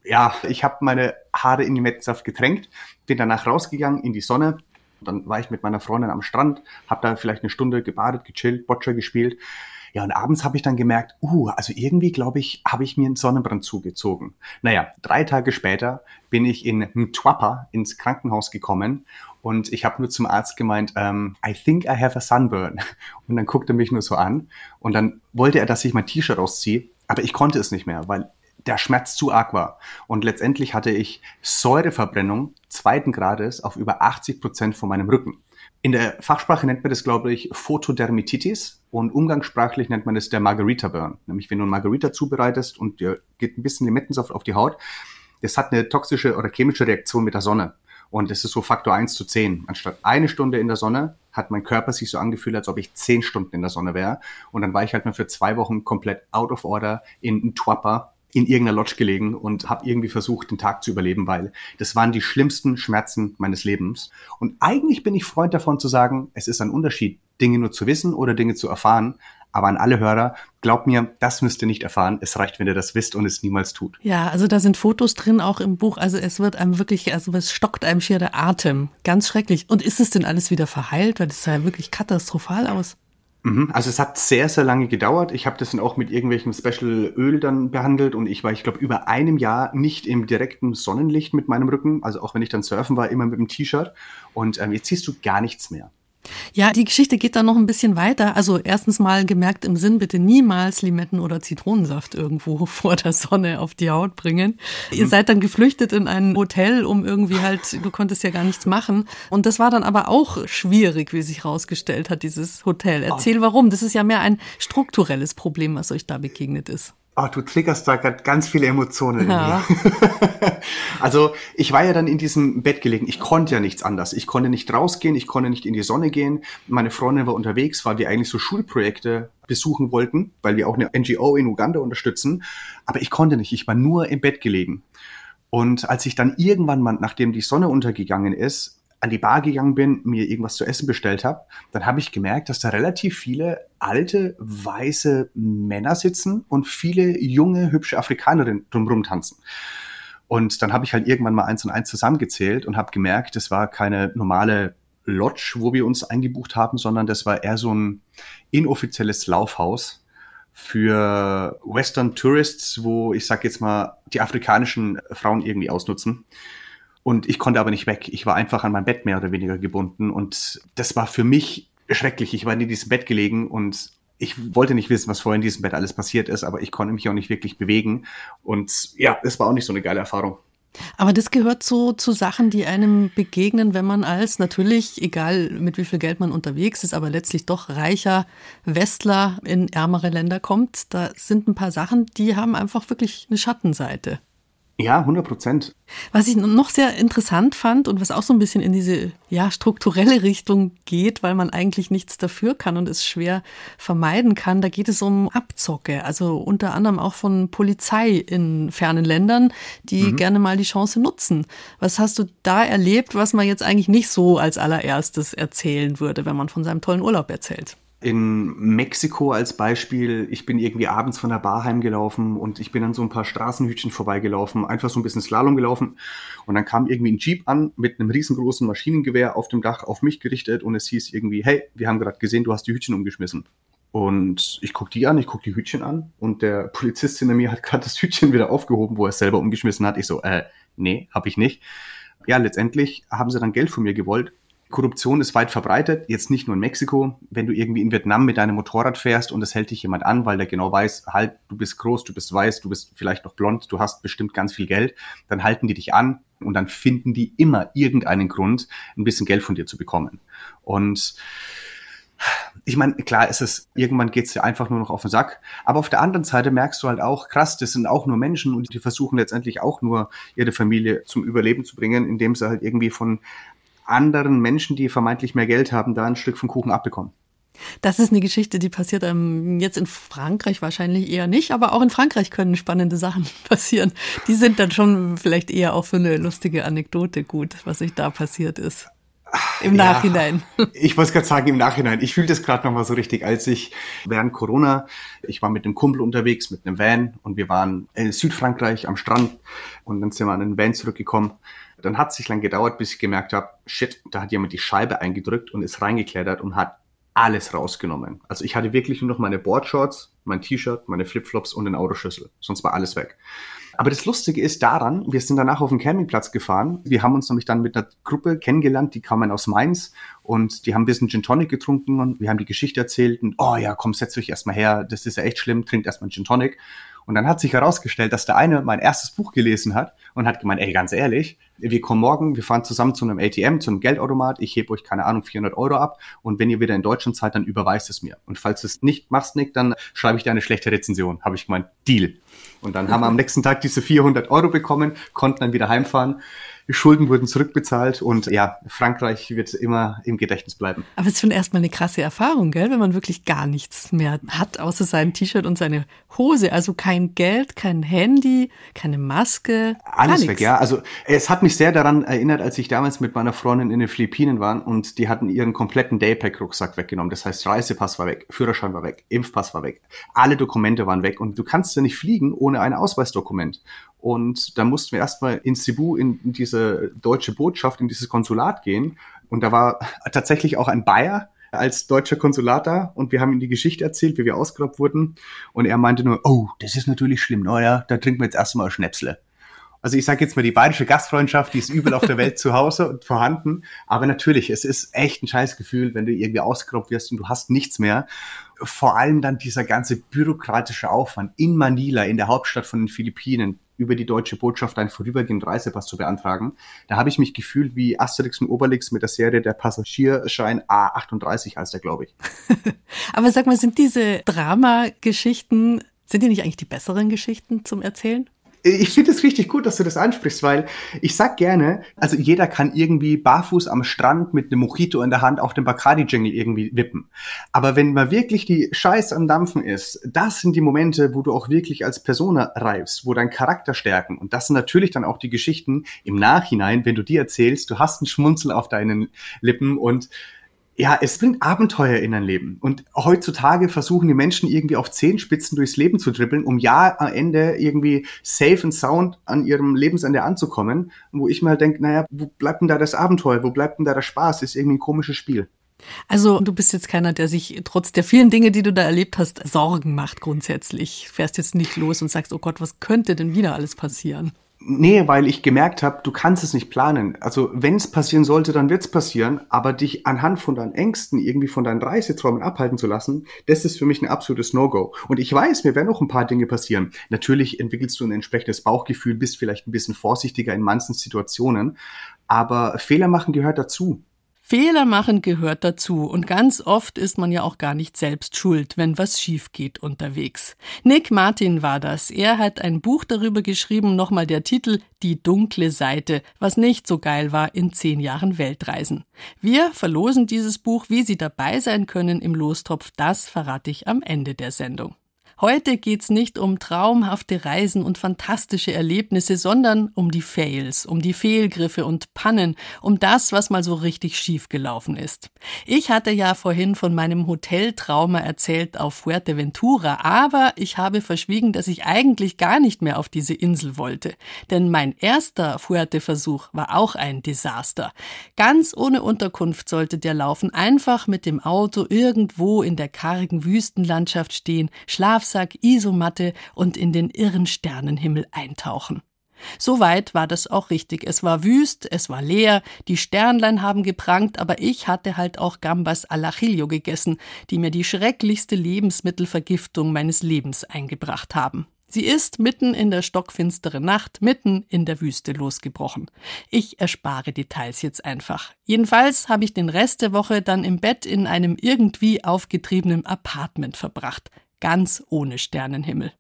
ja, ich habe meine Haare in Limettensaft getränkt, bin danach rausgegangen in die Sonne. Dann war ich mit meiner Freundin am Strand, habe da vielleicht eine Stunde gebadet, gechillt, Boccia gespielt. Ja, und abends habe ich dann gemerkt, uh, also irgendwie, glaube ich, habe ich mir einen Sonnenbrand zugezogen. Naja, drei Tage später bin ich in Mtwapa ins Krankenhaus gekommen und ich habe nur zum Arzt gemeint, um, ähm, I think I have a sunburn. Und dann guckte er mich nur so an und dann wollte er, dass ich mein T-Shirt ausziehe, aber ich konnte es nicht mehr, weil der Schmerz zu arg war. Und letztendlich hatte ich Säureverbrennung zweiten Grades auf über 80 Prozent von meinem Rücken. In der Fachsprache nennt man das, glaube ich, Photodermatitis und umgangssprachlich nennt man es der Margarita Burn. Nämlich, wenn du ein Margarita zubereitest und dir geht ein bisschen Limettensaft auf die Haut, das hat eine toxische oder chemische Reaktion mit der Sonne. Und das ist so Faktor 1 zu 10. Anstatt eine Stunde in der Sonne hat mein Körper sich so angefühlt, als ob ich 10 Stunden in der Sonne wäre. Und dann war ich halt mal für zwei Wochen komplett out of order in Twapper in irgendeiner Lodge gelegen und habe irgendwie versucht, den Tag zu überleben, weil das waren die schlimmsten Schmerzen meines Lebens. Und eigentlich bin ich Freund davon zu sagen, es ist ein Unterschied, Dinge nur zu wissen oder Dinge zu erfahren. Aber an alle Hörer, glaubt mir, das müsst ihr nicht erfahren. Es reicht, wenn ihr das wisst und es niemals tut. Ja, also da sind Fotos drin, auch im Buch. Also es wird einem wirklich, also es stockt einem schier der Atem. Ganz schrecklich. Und ist es denn alles wieder verheilt? Weil das sah ja wirklich katastrophal aus. Mhm. Also es hat sehr, sehr lange gedauert. Ich habe das dann auch mit irgendwelchem Special Öl dann behandelt und ich war, ich glaube, über einem Jahr nicht im direkten Sonnenlicht mit meinem Rücken. Also auch wenn ich dann surfen war, immer mit dem T-Shirt. Und ähm, jetzt siehst du gar nichts mehr. Ja, die Geschichte geht dann noch ein bisschen weiter. Also erstens mal gemerkt im Sinn, bitte niemals Limetten- oder Zitronensaft irgendwo vor der Sonne auf die Haut bringen. Mhm. Ihr seid dann geflüchtet in ein Hotel, um irgendwie halt, du konntest ja gar nichts machen. Und das war dann aber auch schwierig, wie sich rausgestellt hat, dieses Hotel. Erzähl warum. Das ist ja mehr ein strukturelles Problem, was euch da begegnet ist. Oh, du triggerst da gerade ganz viele Emotionen ja. in mir. also ich war ja dann in diesem Bett gelegen. Ich konnte ja nichts anders. Ich konnte nicht rausgehen, ich konnte nicht in die Sonne gehen. Meine Freundin war unterwegs, weil wir eigentlich so Schulprojekte besuchen wollten, weil wir auch eine NGO in Uganda unterstützen. Aber ich konnte nicht. Ich war nur im Bett gelegen. Und als ich dann irgendwann mal, nachdem die Sonne untergegangen ist, an die Bar gegangen bin, mir irgendwas zu essen bestellt habe, dann habe ich gemerkt, dass da relativ viele alte, weiße Männer sitzen und viele junge, hübsche Afrikanerinnen drumherum tanzen. Und dann habe ich halt irgendwann mal eins und eins zusammengezählt und habe gemerkt, das war keine normale Lodge, wo wir uns eingebucht haben, sondern das war eher so ein inoffizielles Laufhaus für Western Tourists, wo ich sag jetzt mal die afrikanischen Frauen irgendwie ausnutzen. Und ich konnte aber nicht weg. Ich war einfach an mein Bett mehr oder weniger gebunden. Und das war für mich schrecklich. Ich war in diesem Bett gelegen und ich wollte nicht wissen, was vorher in diesem Bett alles passiert ist, aber ich konnte mich auch nicht wirklich bewegen. Und ja, es war auch nicht so eine geile Erfahrung. Aber das gehört so zu Sachen, die einem begegnen, wenn man als natürlich, egal mit wie viel Geld man unterwegs ist, aber letztlich doch reicher Westler in ärmere Länder kommt. Da sind ein paar Sachen, die haben einfach wirklich eine Schattenseite. Ja, 100 Prozent. Was ich noch sehr interessant fand und was auch so ein bisschen in diese ja, strukturelle Richtung geht, weil man eigentlich nichts dafür kann und es schwer vermeiden kann, da geht es um Abzocke. Also unter anderem auch von Polizei in fernen Ländern, die mhm. gerne mal die Chance nutzen. Was hast du da erlebt, was man jetzt eigentlich nicht so als allererstes erzählen würde, wenn man von seinem tollen Urlaub erzählt? In Mexiko als Beispiel, ich bin irgendwie abends von der Bar heimgelaufen und ich bin an so ein paar Straßenhütchen vorbeigelaufen, einfach so ein bisschen Slalom gelaufen und dann kam irgendwie ein Jeep an mit einem riesengroßen Maschinengewehr auf dem Dach auf mich gerichtet und es hieß irgendwie, hey, wir haben gerade gesehen, du hast die Hütchen umgeschmissen. Und ich gucke die an, ich gucke die Hütchen an und der Polizist hinter mir hat gerade das Hütchen wieder aufgehoben, wo er es selber umgeschmissen hat. Ich so, äh, nee, habe ich nicht. Ja, letztendlich haben sie dann Geld von mir gewollt Korruption ist weit verbreitet, jetzt nicht nur in Mexiko. Wenn du irgendwie in Vietnam mit deinem Motorrad fährst und es hält dich jemand an, weil der genau weiß, halt, du bist groß, du bist weiß, du bist vielleicht noch blond, du hast bestimmt ganz viel Geld, dann halten die dich an und dann finden die immer irgendeinen Grund, ein bisschen Geld von dir zu bekommen. Und ich meine, klar ist es, irgendwann geht's dir einfach nur noch auf den Sack. Aber auf der anderen Seite merkst du halt auch, krass, das sind auch nur Menschen und die versuchen letztendlich auch nur ihre Familie zum Überleben zu bringen, indem sie halt irgendwie von anderen Menschen, die vermeintlich mehr Geld haben, da ein Stück vom Kuchen abbekommen. Das ist eine Geschichte, die passiert ähm, jetzt in Frankreich wahrscheinlich eher nicht, aber auch in Frankreich können spannende Sachen passieren. Die sind dann schon vielleicht eher auch für eine lustige Anekdote gut, was sich da passiert ist. Im ja, Nachhinein. Ich wollte gerade sagen, im Nachhinein. Ich fühle das gerade nochmal so richtig, als ich während Corona, ich war mit einem Kumpel unterwegs, mit einem Van und wir waren in Südfrankreich am Strand und dann sind wir an den Van zurückgekommen dann hat es sich lang gedauert, bis ich gemerkt habe, shit, da hat jemand die Scheibe eingedrückt und ist reingeklettert und hat alles rausgenommen. Also ich hatte wirklich nur noch meine Boardshorts, mein T-Shirt, meine Flipflops und den Autoschlüssel. Sonst war alles weg. Aber das Lustige ist daran, wir sind danach auf den Campingplatz gefahren. Wir haben uns nämlich dann mit einer Gruppe kennengelernt, die kamen aus Mainz und die haben ein bisschen Gin Tonic getrunken und wir haben die Geschichte erzählt und oh ja, komm, setz euch erstmal her, das ist ja echt schlimm, trinkt erstmal Gin Tonic. Und dann hat sich herausgestellt, dass der eine mein erstes Buch gelesen hat und hat gemeint, ey, ganz ehrlich, wir kommen morgen, wir fahren zusammen zu einem ATM, zu einem Geldautomat, ich hebe euch, keine Ahnung, 400 Euro ab und wenn ihr wieder in Deutschland seid, dann überweist es mir. Und falls du es nicht machst, Nick, dann schreibe ich dir eine schlechte Rezension. Habe ich gemeint, Deal. Und dann haben wir am nächsten Tag diese 400 Euro bekommen, konnten dann wieder heimfahren die Schulden wurden zurückbezahlt und ja, Frankreich wird immer im Gedächtnis bleiben. Aber es ist schon erstmal eine krasse Erfahrung, gell, wenn man wirklich gar nichts mehr hat, außer sein T-Shirt und seine Hose. Also kein Geld, kein Handy, keine Maske. Alles weg, ja. Also es hat mich sehr daran erinnert, als ich damals mit meiner Freundin in den Philippinen war und die hatten ihren kompletten Daypack-Rucksack weggenommen. Das heißt, Reisepass war weg, Führerschein war weg, Impfpass war weg, alle Dokumente waren weg und du kannst ja nicht fliegen ohne ein Ausweisdokument. Und da mussten wir erstmal in Cebu in diese deutsche Botschaft, in dieses Konsulat gehen. Und da war tatsächlich auch ein Bayer als deutscher Konsulat da und wir haben ihm die Geschichte erzählt, wie wir ausgeraubt wurden. Und er meinte nur, oh, das ist natürlich schlimm. Naja, da trinken wir jetzt erstmal Schnäpsle. Also ich sage jetzt mal, die bayerische Gastfreundschaft, die ist überall auf der Welt zu Hause und vorhanden. Aber natürlich, es ist echt ein scheiß Gefühl, wenn du irgendwie ausgeraubt wirst und du hast nichts mehr. Vor allem dann dieser ganze bürokratische Aufwand in Manila, in der Hauptstadt von den Philippinen, über die deutsche Botschaft einen vorübergehenden Reisepass zu beantragen. Da habe ich mich gefühlt wie Asterix und Obelix mit der Serie Der Passagierschein A38 heißt der, glaube ich. Aber sag mal, sind diese Dramageschichten, sind die nicht eigentlich die besseren Geschichten zum Erzählen? Ich finde es richtig gut, dass du das ansprichst, weil ich sag gerne, also jeder kann irgendwie barfuß am Strand mit einem Mojito in der Hand auf dem Bacardi-Jingle irgendwie wippen. Aber wenn mal wirklich die Scheiß am Dampfen ist, das sind die Momente, wo du auch wirklich als Person reifst, wo dein Charakter stärken. Und das sind natürlich dann auch die Geschichten im Nachhinein, wenn du die erzählst, du hast einen Schmunzel auf deinen Lippen und ja, es bringt Abenteuer in dein Leben. Und heutzutage versuchen die Menschen irgendwie auf Zehenspitzen durchs Leben zu dribbeln, um ja am Ende irgendwie safe and sound an ihrem Lebensende anzukommen. Wo ich mir halt denke, naja, wo bleibt denn da das Abenteuer? Wo bleibt denn da der Spaß? ist irgendwie ein komisches Spiel. Also du bist jetzt keiner, der sich trotz der vielen Dinge, die du da erlebt hast, Sorgen macht grundsätzlich. Fährst jetzt nicht los und sagst, oh Gott, was könnte denn wieder alles passieren? Nee, weil ich gemerkt habe, du kannst es nicht planen. Also wenn es passieren sollte, dann wird es passieren, aber dich anhand von deinen Ängsten, irgendwie von deinen Reiseträumen abhalten zu lassen, das ist für mich ein absolutes No-Go. Und ich weiß, mir werden auch ein paar Dinge passieren. Natürlich entwickelst du ein entsprechendes Bauchgefühl, bist vielleicht ein bisschen vorsichtiger in manchen Situationen, aber Fehler machen gehört dazu. Fehler machen gehört dazu und ganz oft ist man ja auch gar nicht selbst schuld, wenn was schief geht unterwegs. Nick Martin war das. Er hat ein Buch darüber geschrieben, nochmal der Titel Die dunkle Seite, was nicht so geil war in zehn Jahren Weltreisen. Wir verlosen dieses Buch, wie Sie dabei sein können im Lostopf, das verrate ich am Ende der Sendung. Heute geht's nicht um traumhafte Reisen und fantastische Erlebnisse, sondern um die Fails, um die Fehlgriffe und Pannen, um das, was mal so richtig schief gelaufen ist. Ich hatte ja vorhin von meinem Hoteltrauma erzählt auf Fuerteventura, aber ich habe verschwiegen, dass ich eigentlich gar nicht mehr auf diese Insel wollte. Denn mein erster Fuerte-Versuch war auch ein Desaster. Ganz ohne Unterkunft sollte der laufen, einfach mit dem Auto irgendwo in der kargen Wüstenlandschaft stehen, Schlaf Schlafsack, Isomatte und in den irren Sternenhimmel eintauchen. Soweit war das auch richtig. Es war wüst, es war leer, die Sternlein haben geprangt, aber ich hatte halt auch Gambas al Ajillo gegessen, die mir die schrecklichste Lebensmittelvergiftung meines Lebens eingebracht haben. Sie ist mitten in der stockfinsteren Nacht, mitten in der Wüste losgebrochen. Ich erspare Details jetzt einfach. Jedenfalls habe ich den Rest der Woche dann im Bett in einem irgendwie aufgetriebenen Apartment verbracht ganz ohne Sternenhimmel.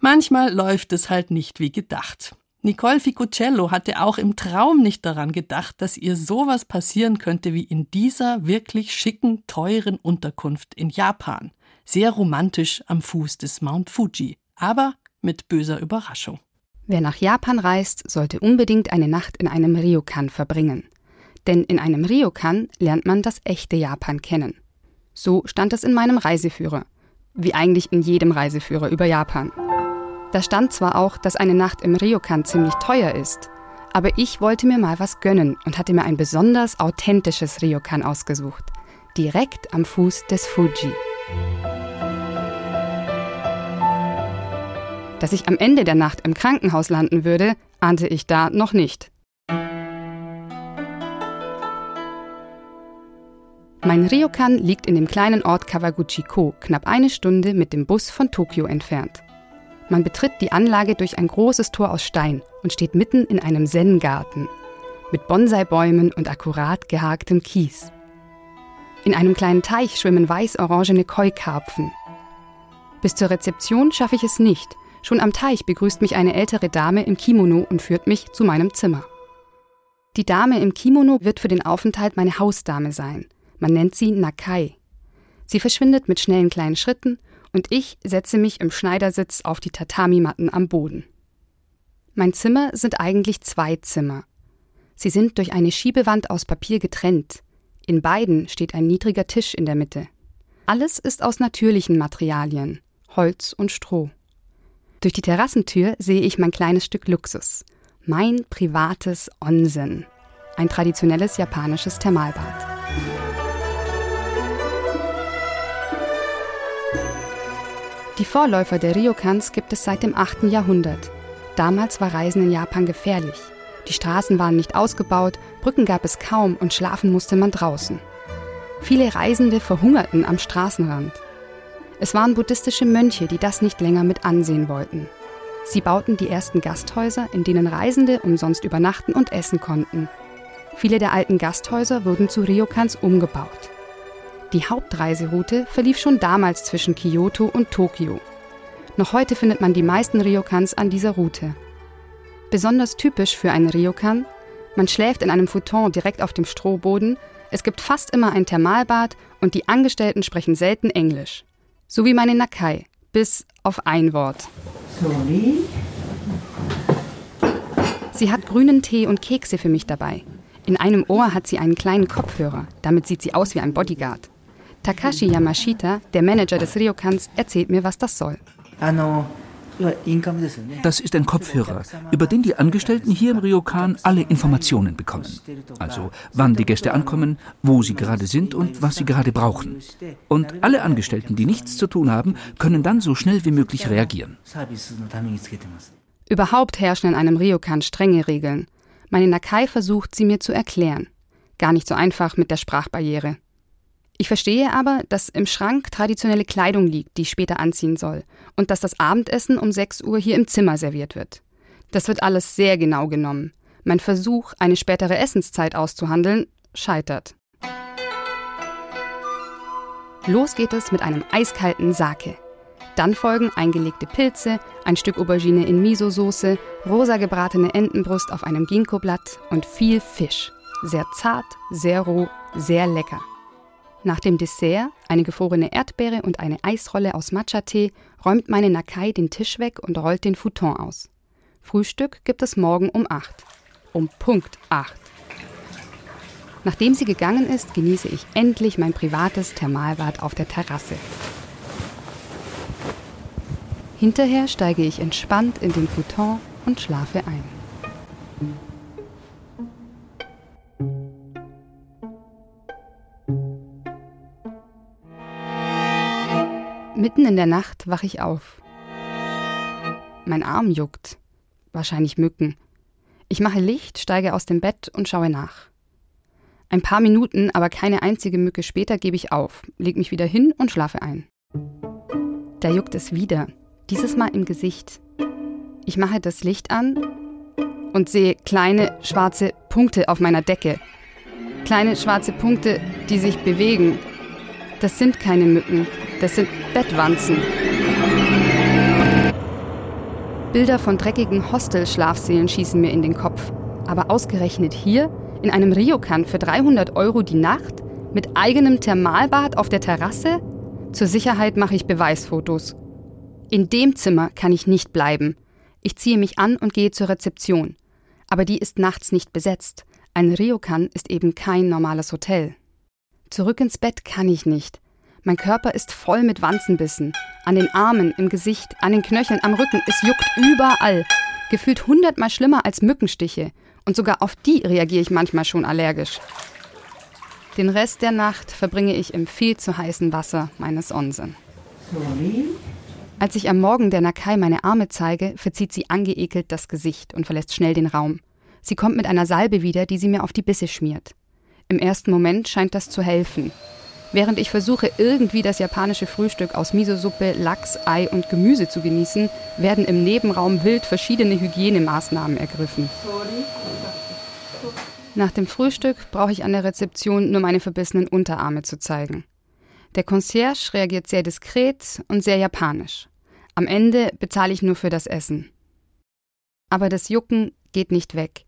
Manchmal läuft es halt nicht wie gedacht. Nicole Ficucello hatte auch im Traum nicht daran gedacht, dass ihr sowas passieren könnte wie in dieser wirklich schicken, teuren Unterkunft in Japan. Sehr romantisch am Fuß des Mount Fuji, aber mit böser Überraschung. Wer nach Japan reist, sollte unbedingt eine Nacht in einem Ryokan verbringen. Denn in einem Ryokan lernt man das echte Japan kennen. So stand es in meinem Reiseführer wie eigentlich in jedem Reiseführer über Japan. Da stand zwar auch, dass eine Nacht im Ryokan ziemlich teuer ist, aber ich wollte mir mal was gönnen und hatte mir ein besonders authentisches Ryokan ausgesucht, direkt am Fuß des Fuji. Dass ich am Ende der Nacht im Krankenhaus landen würde, ahnte ich da noch nicht. Mein Ryokan liegt in dem kleinen Ort Kawaguchiko, knapp eine Stunde mit dem Bus von Tokio entfernt. Man betritt die Anlage durch ein großes Tor aus Stein und steht mitten in einem Zen-Garten mit Bonsai-Bäumen und akkurat gehaktem Kies. In einem kleinen Teich schwimmen weiß-orangene Koi-Karpfen. Bis zur Rezeption schaffe ich es nicht. Schon am Teich begrüßt mich eine ältere Dame im Kimono und führt mich zu meinem Zimmer. Die Dame im Kimono wird für den Aufenthalt meine Hausdame sein. Man nennt sie Nakai. Sie verschwindet mit schnellen kleinen Schritten und ich setze mich im Schneidersitz auf die Tatami-Matten am Boden. Mein Zimmer sind eigentlich zwei Zimmer. Sie sind durch eine Schiebewand aus Papier getrennt. In beiden steht ein niedriger Tisch in der Mitte. Alles ist aus natürlichen Materialien, Holz und Stroh. Durch die Terrassentür sehe ich mein kleines Stück Luxus, mein privates Onsen, ein traditionelles japanisches Thermalbad. Die Vorläufer der Ryokans gibt es seit dem 8. Jahrhundert. Damals war Reisen in Japan gefährlich. Die Straßen waren nicht ausgebaut, Brücken gab es kaum und schlafen musste man draußen. Viele Reisende verhungerten am Straßenrand. Es waren buddhistische Mönche, die das nicht länger mit ansehen wollten. Sie bauten die ersten Gasthäuser, in denen Reisende umsonst übernachten und essen konnten. Viele der alten Gasthäuser wurden zu Ryokans umgebaut. Die Hauptreiseroute verlief schon damals zwischen Kyoto und Tokio. Noch heute findet man die meisten Ryokans an dieser Route. Besonders typisch für einen Ryokan, man schläft in einem Futon direkt auf dem Strohboden, es gibt fast immer ein Thermalbad und die Angestellten sprechen selten Englisch. So wie meine Nakai, bis auf ein Wort. Sorry. Sie hat grünen Tee und Kekse für mich dabei. In einem Ohr hat sie einen kleinen Kopfhörer, damit sieht sie aus wie ein Bodyguard. Takashi Yamashita, der Manager des Ryokans, erzählt mir, was das soll. Das ist ein Kopfhörer, über den die Angestellten hier im Ryokan alle Informationen bekommen. Also wann die Gäste ankommen, wo sie gerade sind und was sie gerade brauchen. Und alle Angestellten, die nichts zu tun haben, können dann so schnell wie möglich reagieren. Überhaupt herrschen in einem Ryokan strenge Regeln. Meine Nakai versucht, sie mir zu erklären. Gar nicht so einfach mit der Sprachbarriere. Ich verstehe aber, dass im Schrank traditionelle Kleidung liegt, die ich später anziehen soll, und dass das Abendessen um 6 Uhr hier im Zimmer serviert wird. Das wird alles sehr genau genommen. Mein Versuch, eine spätere Essenszeit auszuhandeln, scheitert. Los geht es mit einem eiskalten Sake. Dann folgen eingelegte Pilze, ein Stück Aubergine in Miso-Soße, rosa gebratene Entenbrust auf einem Ginkgo-Blatt und viel Fisch. Sehr zart, sehr roh, sehr lecker. Nach dem Dessert, eine gefrorene Erdbeere und eine Eisrolle aus Matcha-Tee, räumt meine Nakai den Tisch weg und rollt den Futon aus. Frühstück gibt es morgen um 8. Um Punkt 8. Nachdem sie gegangen ist, genieße ich endlich mein privates Thermalbad auf der Terrasse. Hinterher steige ich entspannt in den Futon und schlafe ein. Mitten in der Nacht wache ich auf. Mein Arm juckt. Wahrscheinlich Mücken. Ich mache Licht, steige aus dem Bett und schaue nach. Ein paar Minuten, aber keine einzige Mücke später gebe ich auf, leg mich wieder hin und schlafe ein. Da juckt es wieder, dieses Mal im Gesicht. Ich mache das Licht an und sehe kleine schwarze Punkte auf meiner Decke. Kleine schwarze Punkte, die sich bewegen. Das sind keine Mücken, das sind Bettwanzen. Bilder von dreckigen Hostel-Schlafsälen schießen mir in den Kopf. Aber ausgerechnet hier in einem Ryokan für 300 Euro die Nacht? Mit eigenem Thermalbad auf der Terrasse? Zur Sicherheit mache ich Beweisfotos. In dem Zimmer kann ich nicht bleiben. Ich ziehe mich an und gehe zur Rezeption. Aber die ist nachts nicht besetzt. Ein Ryokan ist eben kein normales Hotel. Zurück ins Bett kann ich nicht. Mein Körper ist voll mit Wanzenbissen. An den Armen, im Gesicht, an den Knöcheln, am Rücken. Es juckt überall. Gefühlt hundertmal schlimmer als Mückenstiche. Und sogar auf die reagiere ich manchmal schon allergisch. Den Rest der Nacht verbringe ich im viel zu heißen Wasser meines Onsen. Als ich am Morgen der Nakai meine Arme zeige, verzieht sie angeekelt das Gesicht und verlässt schnell den Raum. Sie kommt mit einer Salbe wieder, die sie mir auf die Bisse schmiert. Im ersten Moment scheint das zu helfen. Während ich versuche, irgendwie das japanische Frühstück aus Miso-Suppe, Lachs, Ei und Gemüse zu genießen, werden im Nebenraum wild verschiedene Hygienemaßnahmen ergriffen. Nach dem Frühstück brauche ich an der Rezeption nur meine verbissenen Unterarme zu zeigen. Der Concierge reagiert sehr diskret und sehr japanisch. Am Ende bezahle ich nur für das Essen. Aber das Jucken geht nicht weg.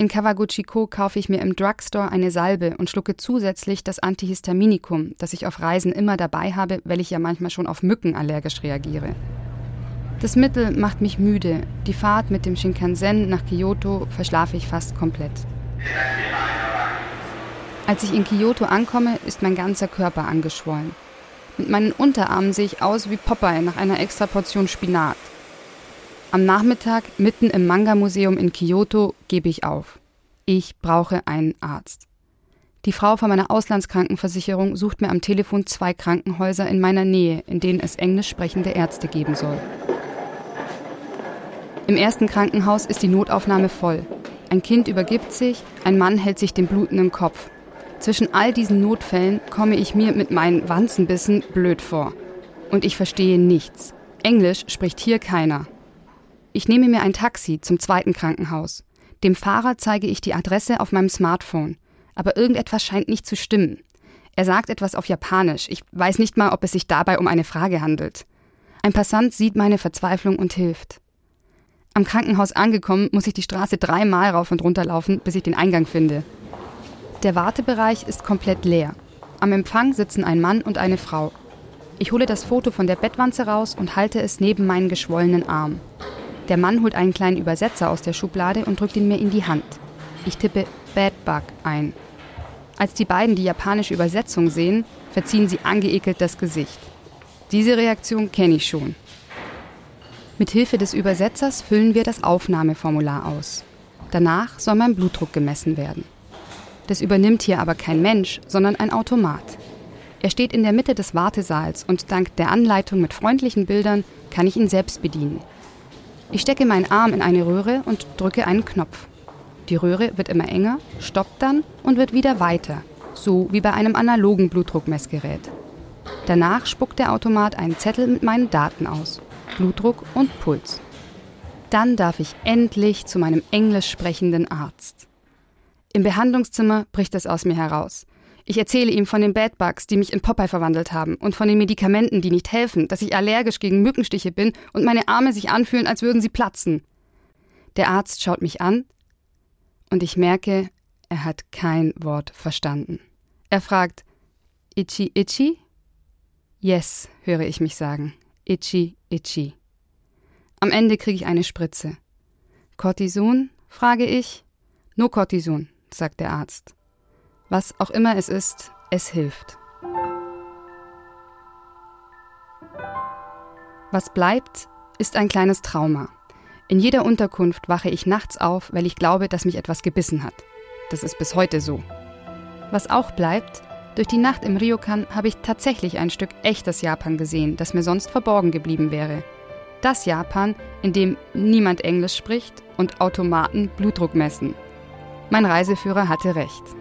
In Kawaguchiko kaufe ich mir im Drugstore eine Salbe und schlucke zusätzlich das Antihistaminikum, das ich auf Reisen immer dabei habe, weil ich ja manchmal schon auf Mücken allergisch reagiere. Das Mittel macht mich müde. Die Fahrt mit dem Shinkansen nach Kyoto verschlafe ich fast komplett. Als ich in Kyoto ankomme, ist mein ganzer Körper angeschwollen. Mit meinen Unterarmen sehe ich aus wie Popeye nach einer extra Portion Spinat. Am Nachmittag, mitten im Manga-Museum in Kyoto, gebe ich auf. Ich brauche einen Arzt. Die Frau von meiner Auslandskrankenversicherung sucht mir am Telefon zwei Krankenhäuser in meiner Nähe, in denen es englisch sprechende Ärzte geben soll. Im ersten Krankenhaus ist die Notaufnahme voll. Ein Kind übergibt sich, ein Mann hält sich den blutenden Kopf. Zwischen all diesen Notfällen komme ich mir mit meinen Wanzenbissen blöd vor. Und ich verstehe nichts. Englisch spricht hier keiner. Ich nehme mir ein Taxi zum zweiten Krankenhaus. Dem Fahrer zeige ich die Adresse auf meinem Smartphone. Aber irgendetwas scheint nicht zu stimmen. Er sagt etwas auf Japanisch. Ich weiß nicht mal, ob es sich dabei um eine Frage handelt. Ein Passant sieht meine Verzweiflung und hilft. Am Krankenhaus angekommen, muss ich die Straße dreimal rauf und runter laufen, bis ich den Eingang finde. Der Wartebereich ist komplett leer. Am Empfang sitzen ein Mann und eine Frau. Ich hole das Foto von der Bettwanze raus und halte es neben meinen geschwollenen Arm. Der Mann holt einen kleinen Übersetzer aus der Schublade und drückt ihn mir in die Hand. Ich tippe Bad Bug ein. Als die beiden die japanische Übersetzung sehen, verziehen sie angeekelt das Gesicht. Diese Reaktion kenne ich schon. Mit Hilfe des Übersetzers füllen wir das Aufnahmeformular aus. Danach soll mein Blutdruck gemessen werden. Das übernimmt hier aber kein Mensch, sondern ein Automat. Er steht in der Mitte des Wartesaals und dank der Anleitung mit freundlichen Bildern kann ich ihn selbst bedienen. Ich stecke meinen Arm in eine Röhre und drücke einen Knopf. Die Röhre wird immer enger, stoppt dann und wird wieder weiter, so wie bei einem analogen Blutdruckmessgerät. Danach spuckt der Automat einen Zettel mit meinen Daten aus, Blutdruck und Puls. Dann darf ich endlich zu meinem englisch sprechenden Arzt. Im Behandlungszimmer bricht es aus mir heraus. Ich erzähle ihm von den Badbugs, die mich in Popeye verwandelt haben und von den Medikamenten, die nicht helfen, dass ich allergisch gegen Mückenstiche bin und meine Arme sich anfühlen, als würden sie platzen. Der Arzt schaut mich an und ich merke, er hat kein Wort verstanden. Er fragt, Itchy, itchy? Yes, höre ich mich sagen. Itchy, itchy. Am Ende kriege ich eine Spritze. Cortison? frage ich. No Cortison, sagt der Arzt. Was auch immer es ist, es hilft. Was bleibt, ist ein kleines Trauma. In jeder Unterkunft wache ich nachts auf, weil ich glaube, dass mich etwas gebissen hat. Das ist bis heute so. Was auch bleibt, durch die Nacht im Ryokan habe ich tatsächlich ein Stück echtes Japan gesehen, das mir sonst verborgen geblieben wäre. Das Japan, in dem niemand Englisch spricht und Automaten Blutdruck messen. Mein Reiseführer hatte recht.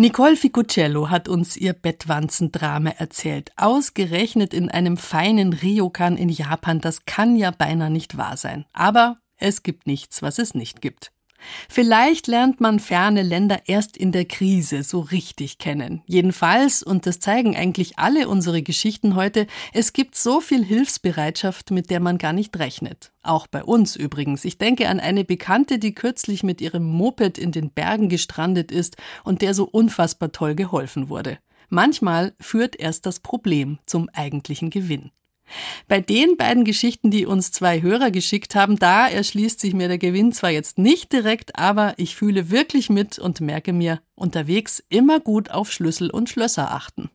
Nicole Ficucello hat uns ihr Bettwanzendrama erzählt. Ausgerechnet in einem feinen Ryokan in Japan, das kann ja beinahe nicht wahr sein. Aber es gibt nichts, was es nicht gibt. Vielleicht lernt man ferne Länder erst in der Krise so richtig kennen. Jedenfalls, und das zeigen eigentlich alle unsere Geschichten heute, es gibt so viel Hilfsbereitschaft, mit der man gar nicht rechnet. Auch bei uns übrigens. Ich denke an eine Bekannte, die kürzlich mit ihrem Moped in den Bergen gestrandet ist und der so unfassbar toll geholfen wurde. Manchmal führt erst das Problem zum eigentlichen Gewinn. Bei den beiden Geschichten, die uns zwei Hörer geschickt haben, da erschließt sich mir der Gewinn zwar jetzt nicht direkt, aber ich fühle wirklich mit und merke mir, unterwegs immer gut auf Schlüssel und Schlösser achten.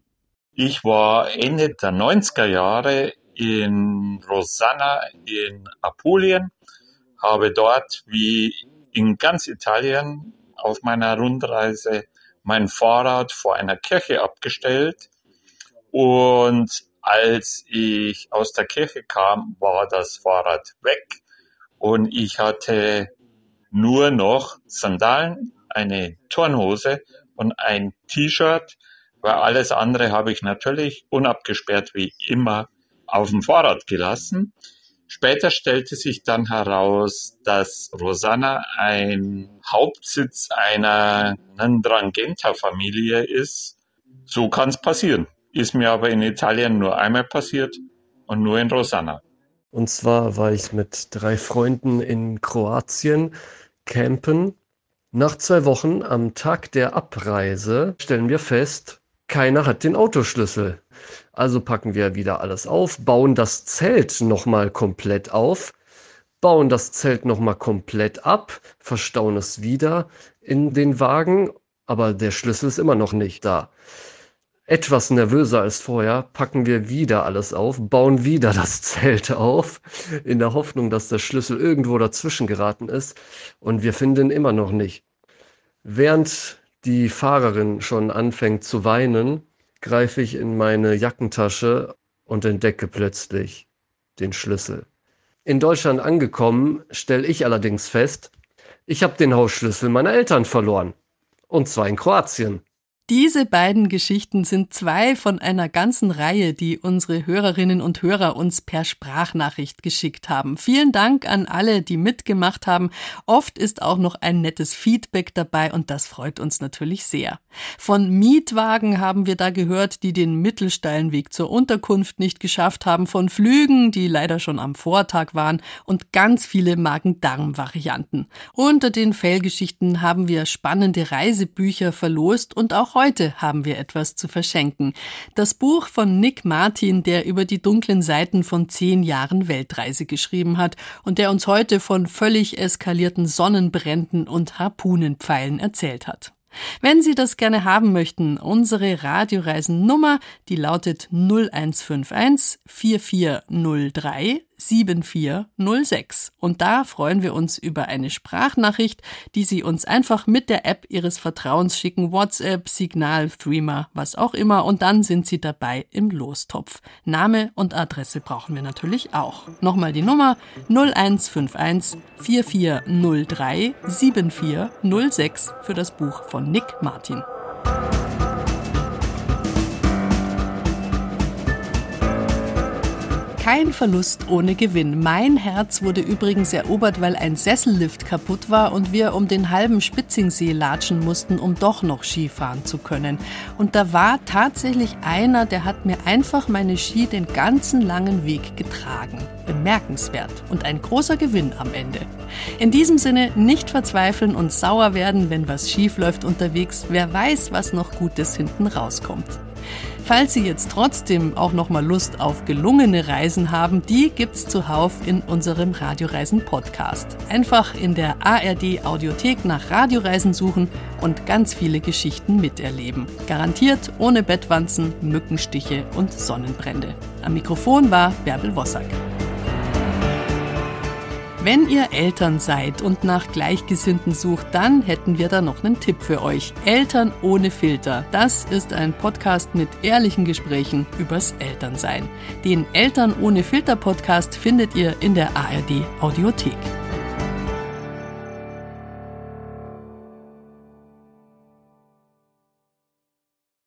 Ich war Ende der 90er Jahre in Rosanna in Apulien, habe dort wie in ganz Italien auf meiner Rundreise mein Fahrrad vor einer Kirche abgestellt und als ich aus der Kirche kam, war das Fahrrad weg und ich hatte nur noch Sandalen, eine Turnhose und ein T-Shirt, weil alles andere habe ich natürlich unabgesperrt wie immer auf dem Fahrrad gelassen. Später stellte sich dann heraus, dass Rosanna ein Hauptsitz einer Ndrangenta-Familie ist. So kann es passieren. Ist mir aber in Italien nur einmal passiert und nur in Rosanna. Und zwar war ich mit drei Freunden in Kroatien campen. Nach zwei Wochen am Tag der Abreise stellen wir fest, keiner hat den Autoschlüssel. Also packen wir wieder alles auf, bauen das Zelt nochmal komplett auf, bauen das Zelt nochmal komplett ab, verstauen es wieder in den Wagen, aber der Schlüssel ist immer noch nicht da. Etwas nervöser als vorher packen wir wieder alles auf, bauen wieder das Zelt auf, in der Hoffnung, dass der Schlüssel irgendwo dazwischen geraten ist und wir finden immer noch nicht. Während die Fahrerin schon anfängt zu weinen, greife ich in meine Jackentasche und entdecke plötzlich den Schlüssel. In Deutschland angekommen, stelle ich allerdings fest, ich habe den Hausschlüssel meiner Eltern verloren. Und zwar in Kroatien. Diese beiden Geschichten sind zwei von einer ganzen Reihe, die unsere Hörerinnen und Hörer uns per Sprachnachricht geschickt haben. Vielen Dank an alle, die mitgemacht haben. Oft ist auch noch ein nettes Feedback dabei und das freut uns natürlich sehr. Von Mietwagen haben wir da gehört, die den mittelsteilen Weg zur Unterkunft nicht geschafft haben, von Flügen, die leider schon am Vortag waren und ganz viele Magen-Darm-Varianten. Unter den Fellgeschichten haben wir spannende Reisebücher verlost und auch heute haben wir etwas zu verschenken. Das Buch von Nick Martin, der über die dunklen Seiten von zehn Jahren Weltreise geschrieben hat und der uns heute von völlig eskalierten Sonnenbränden und Harpunenpfeilen erzählt hat. Wenn Sie das gerne haben möchten, unsere Radioreisennummer, die lautet 0151 4403 7406. Und da freuen wir uns über eine Sprachnachricht, die Sie uns einfach mit der App Ihres Vertrauens schicken, WhatsApp, Signal, Threema, was auch immer. Und dann sind Sie dabei im Lostopf. Name und Adresse brauchen wir natürlich auch. Nochmal die Nummer 0151 4403 7406 für das Buch von Nick Martin. Kein Verlust ohne Gewinn. Mein Herz wurde übrigens erobert, weil ein Sessellift kaputt war und wir um den halben Spitzingsee latschen mussten, um doch noch Skifahren zu können. Und da war tatsächlich einer, der hat mir einfach meine Ski den ganzen langen Weg getragen. Bemerkenswert und ein großer Gewinn am Ende. In diesem Sinne nicht verzweifeln und sauer werden, wenn was schief läuft unterwegs. Wer weiß, was noch Gutes hinten rauskommt. Falls Sie jetzt trotzdem auch noch mal Lust auf gelungene Reisen haben, die gibt's zuhauf in unserem Radioreisen Podcast. Einfach in der ARD Audiothek nach Radioreisen suchen und ganz viele Geschichten miterleben. Garantiert ohne Bettwanzen, Mückenstiche und Sonnenbrände. Am Mikrofon war Bärbel Wossack. Wenn ihr Eltern seid und nach Gleichgesinnten sucht, dann hätten wir da noch einen Tipp für euch. Eltern ohne Filter. Das ist ein Podcast mit ehrlichen Gesprächen übers Elternsein. Den Eltern ohne Filter Podcast findet ihr in der ARD Audiothek.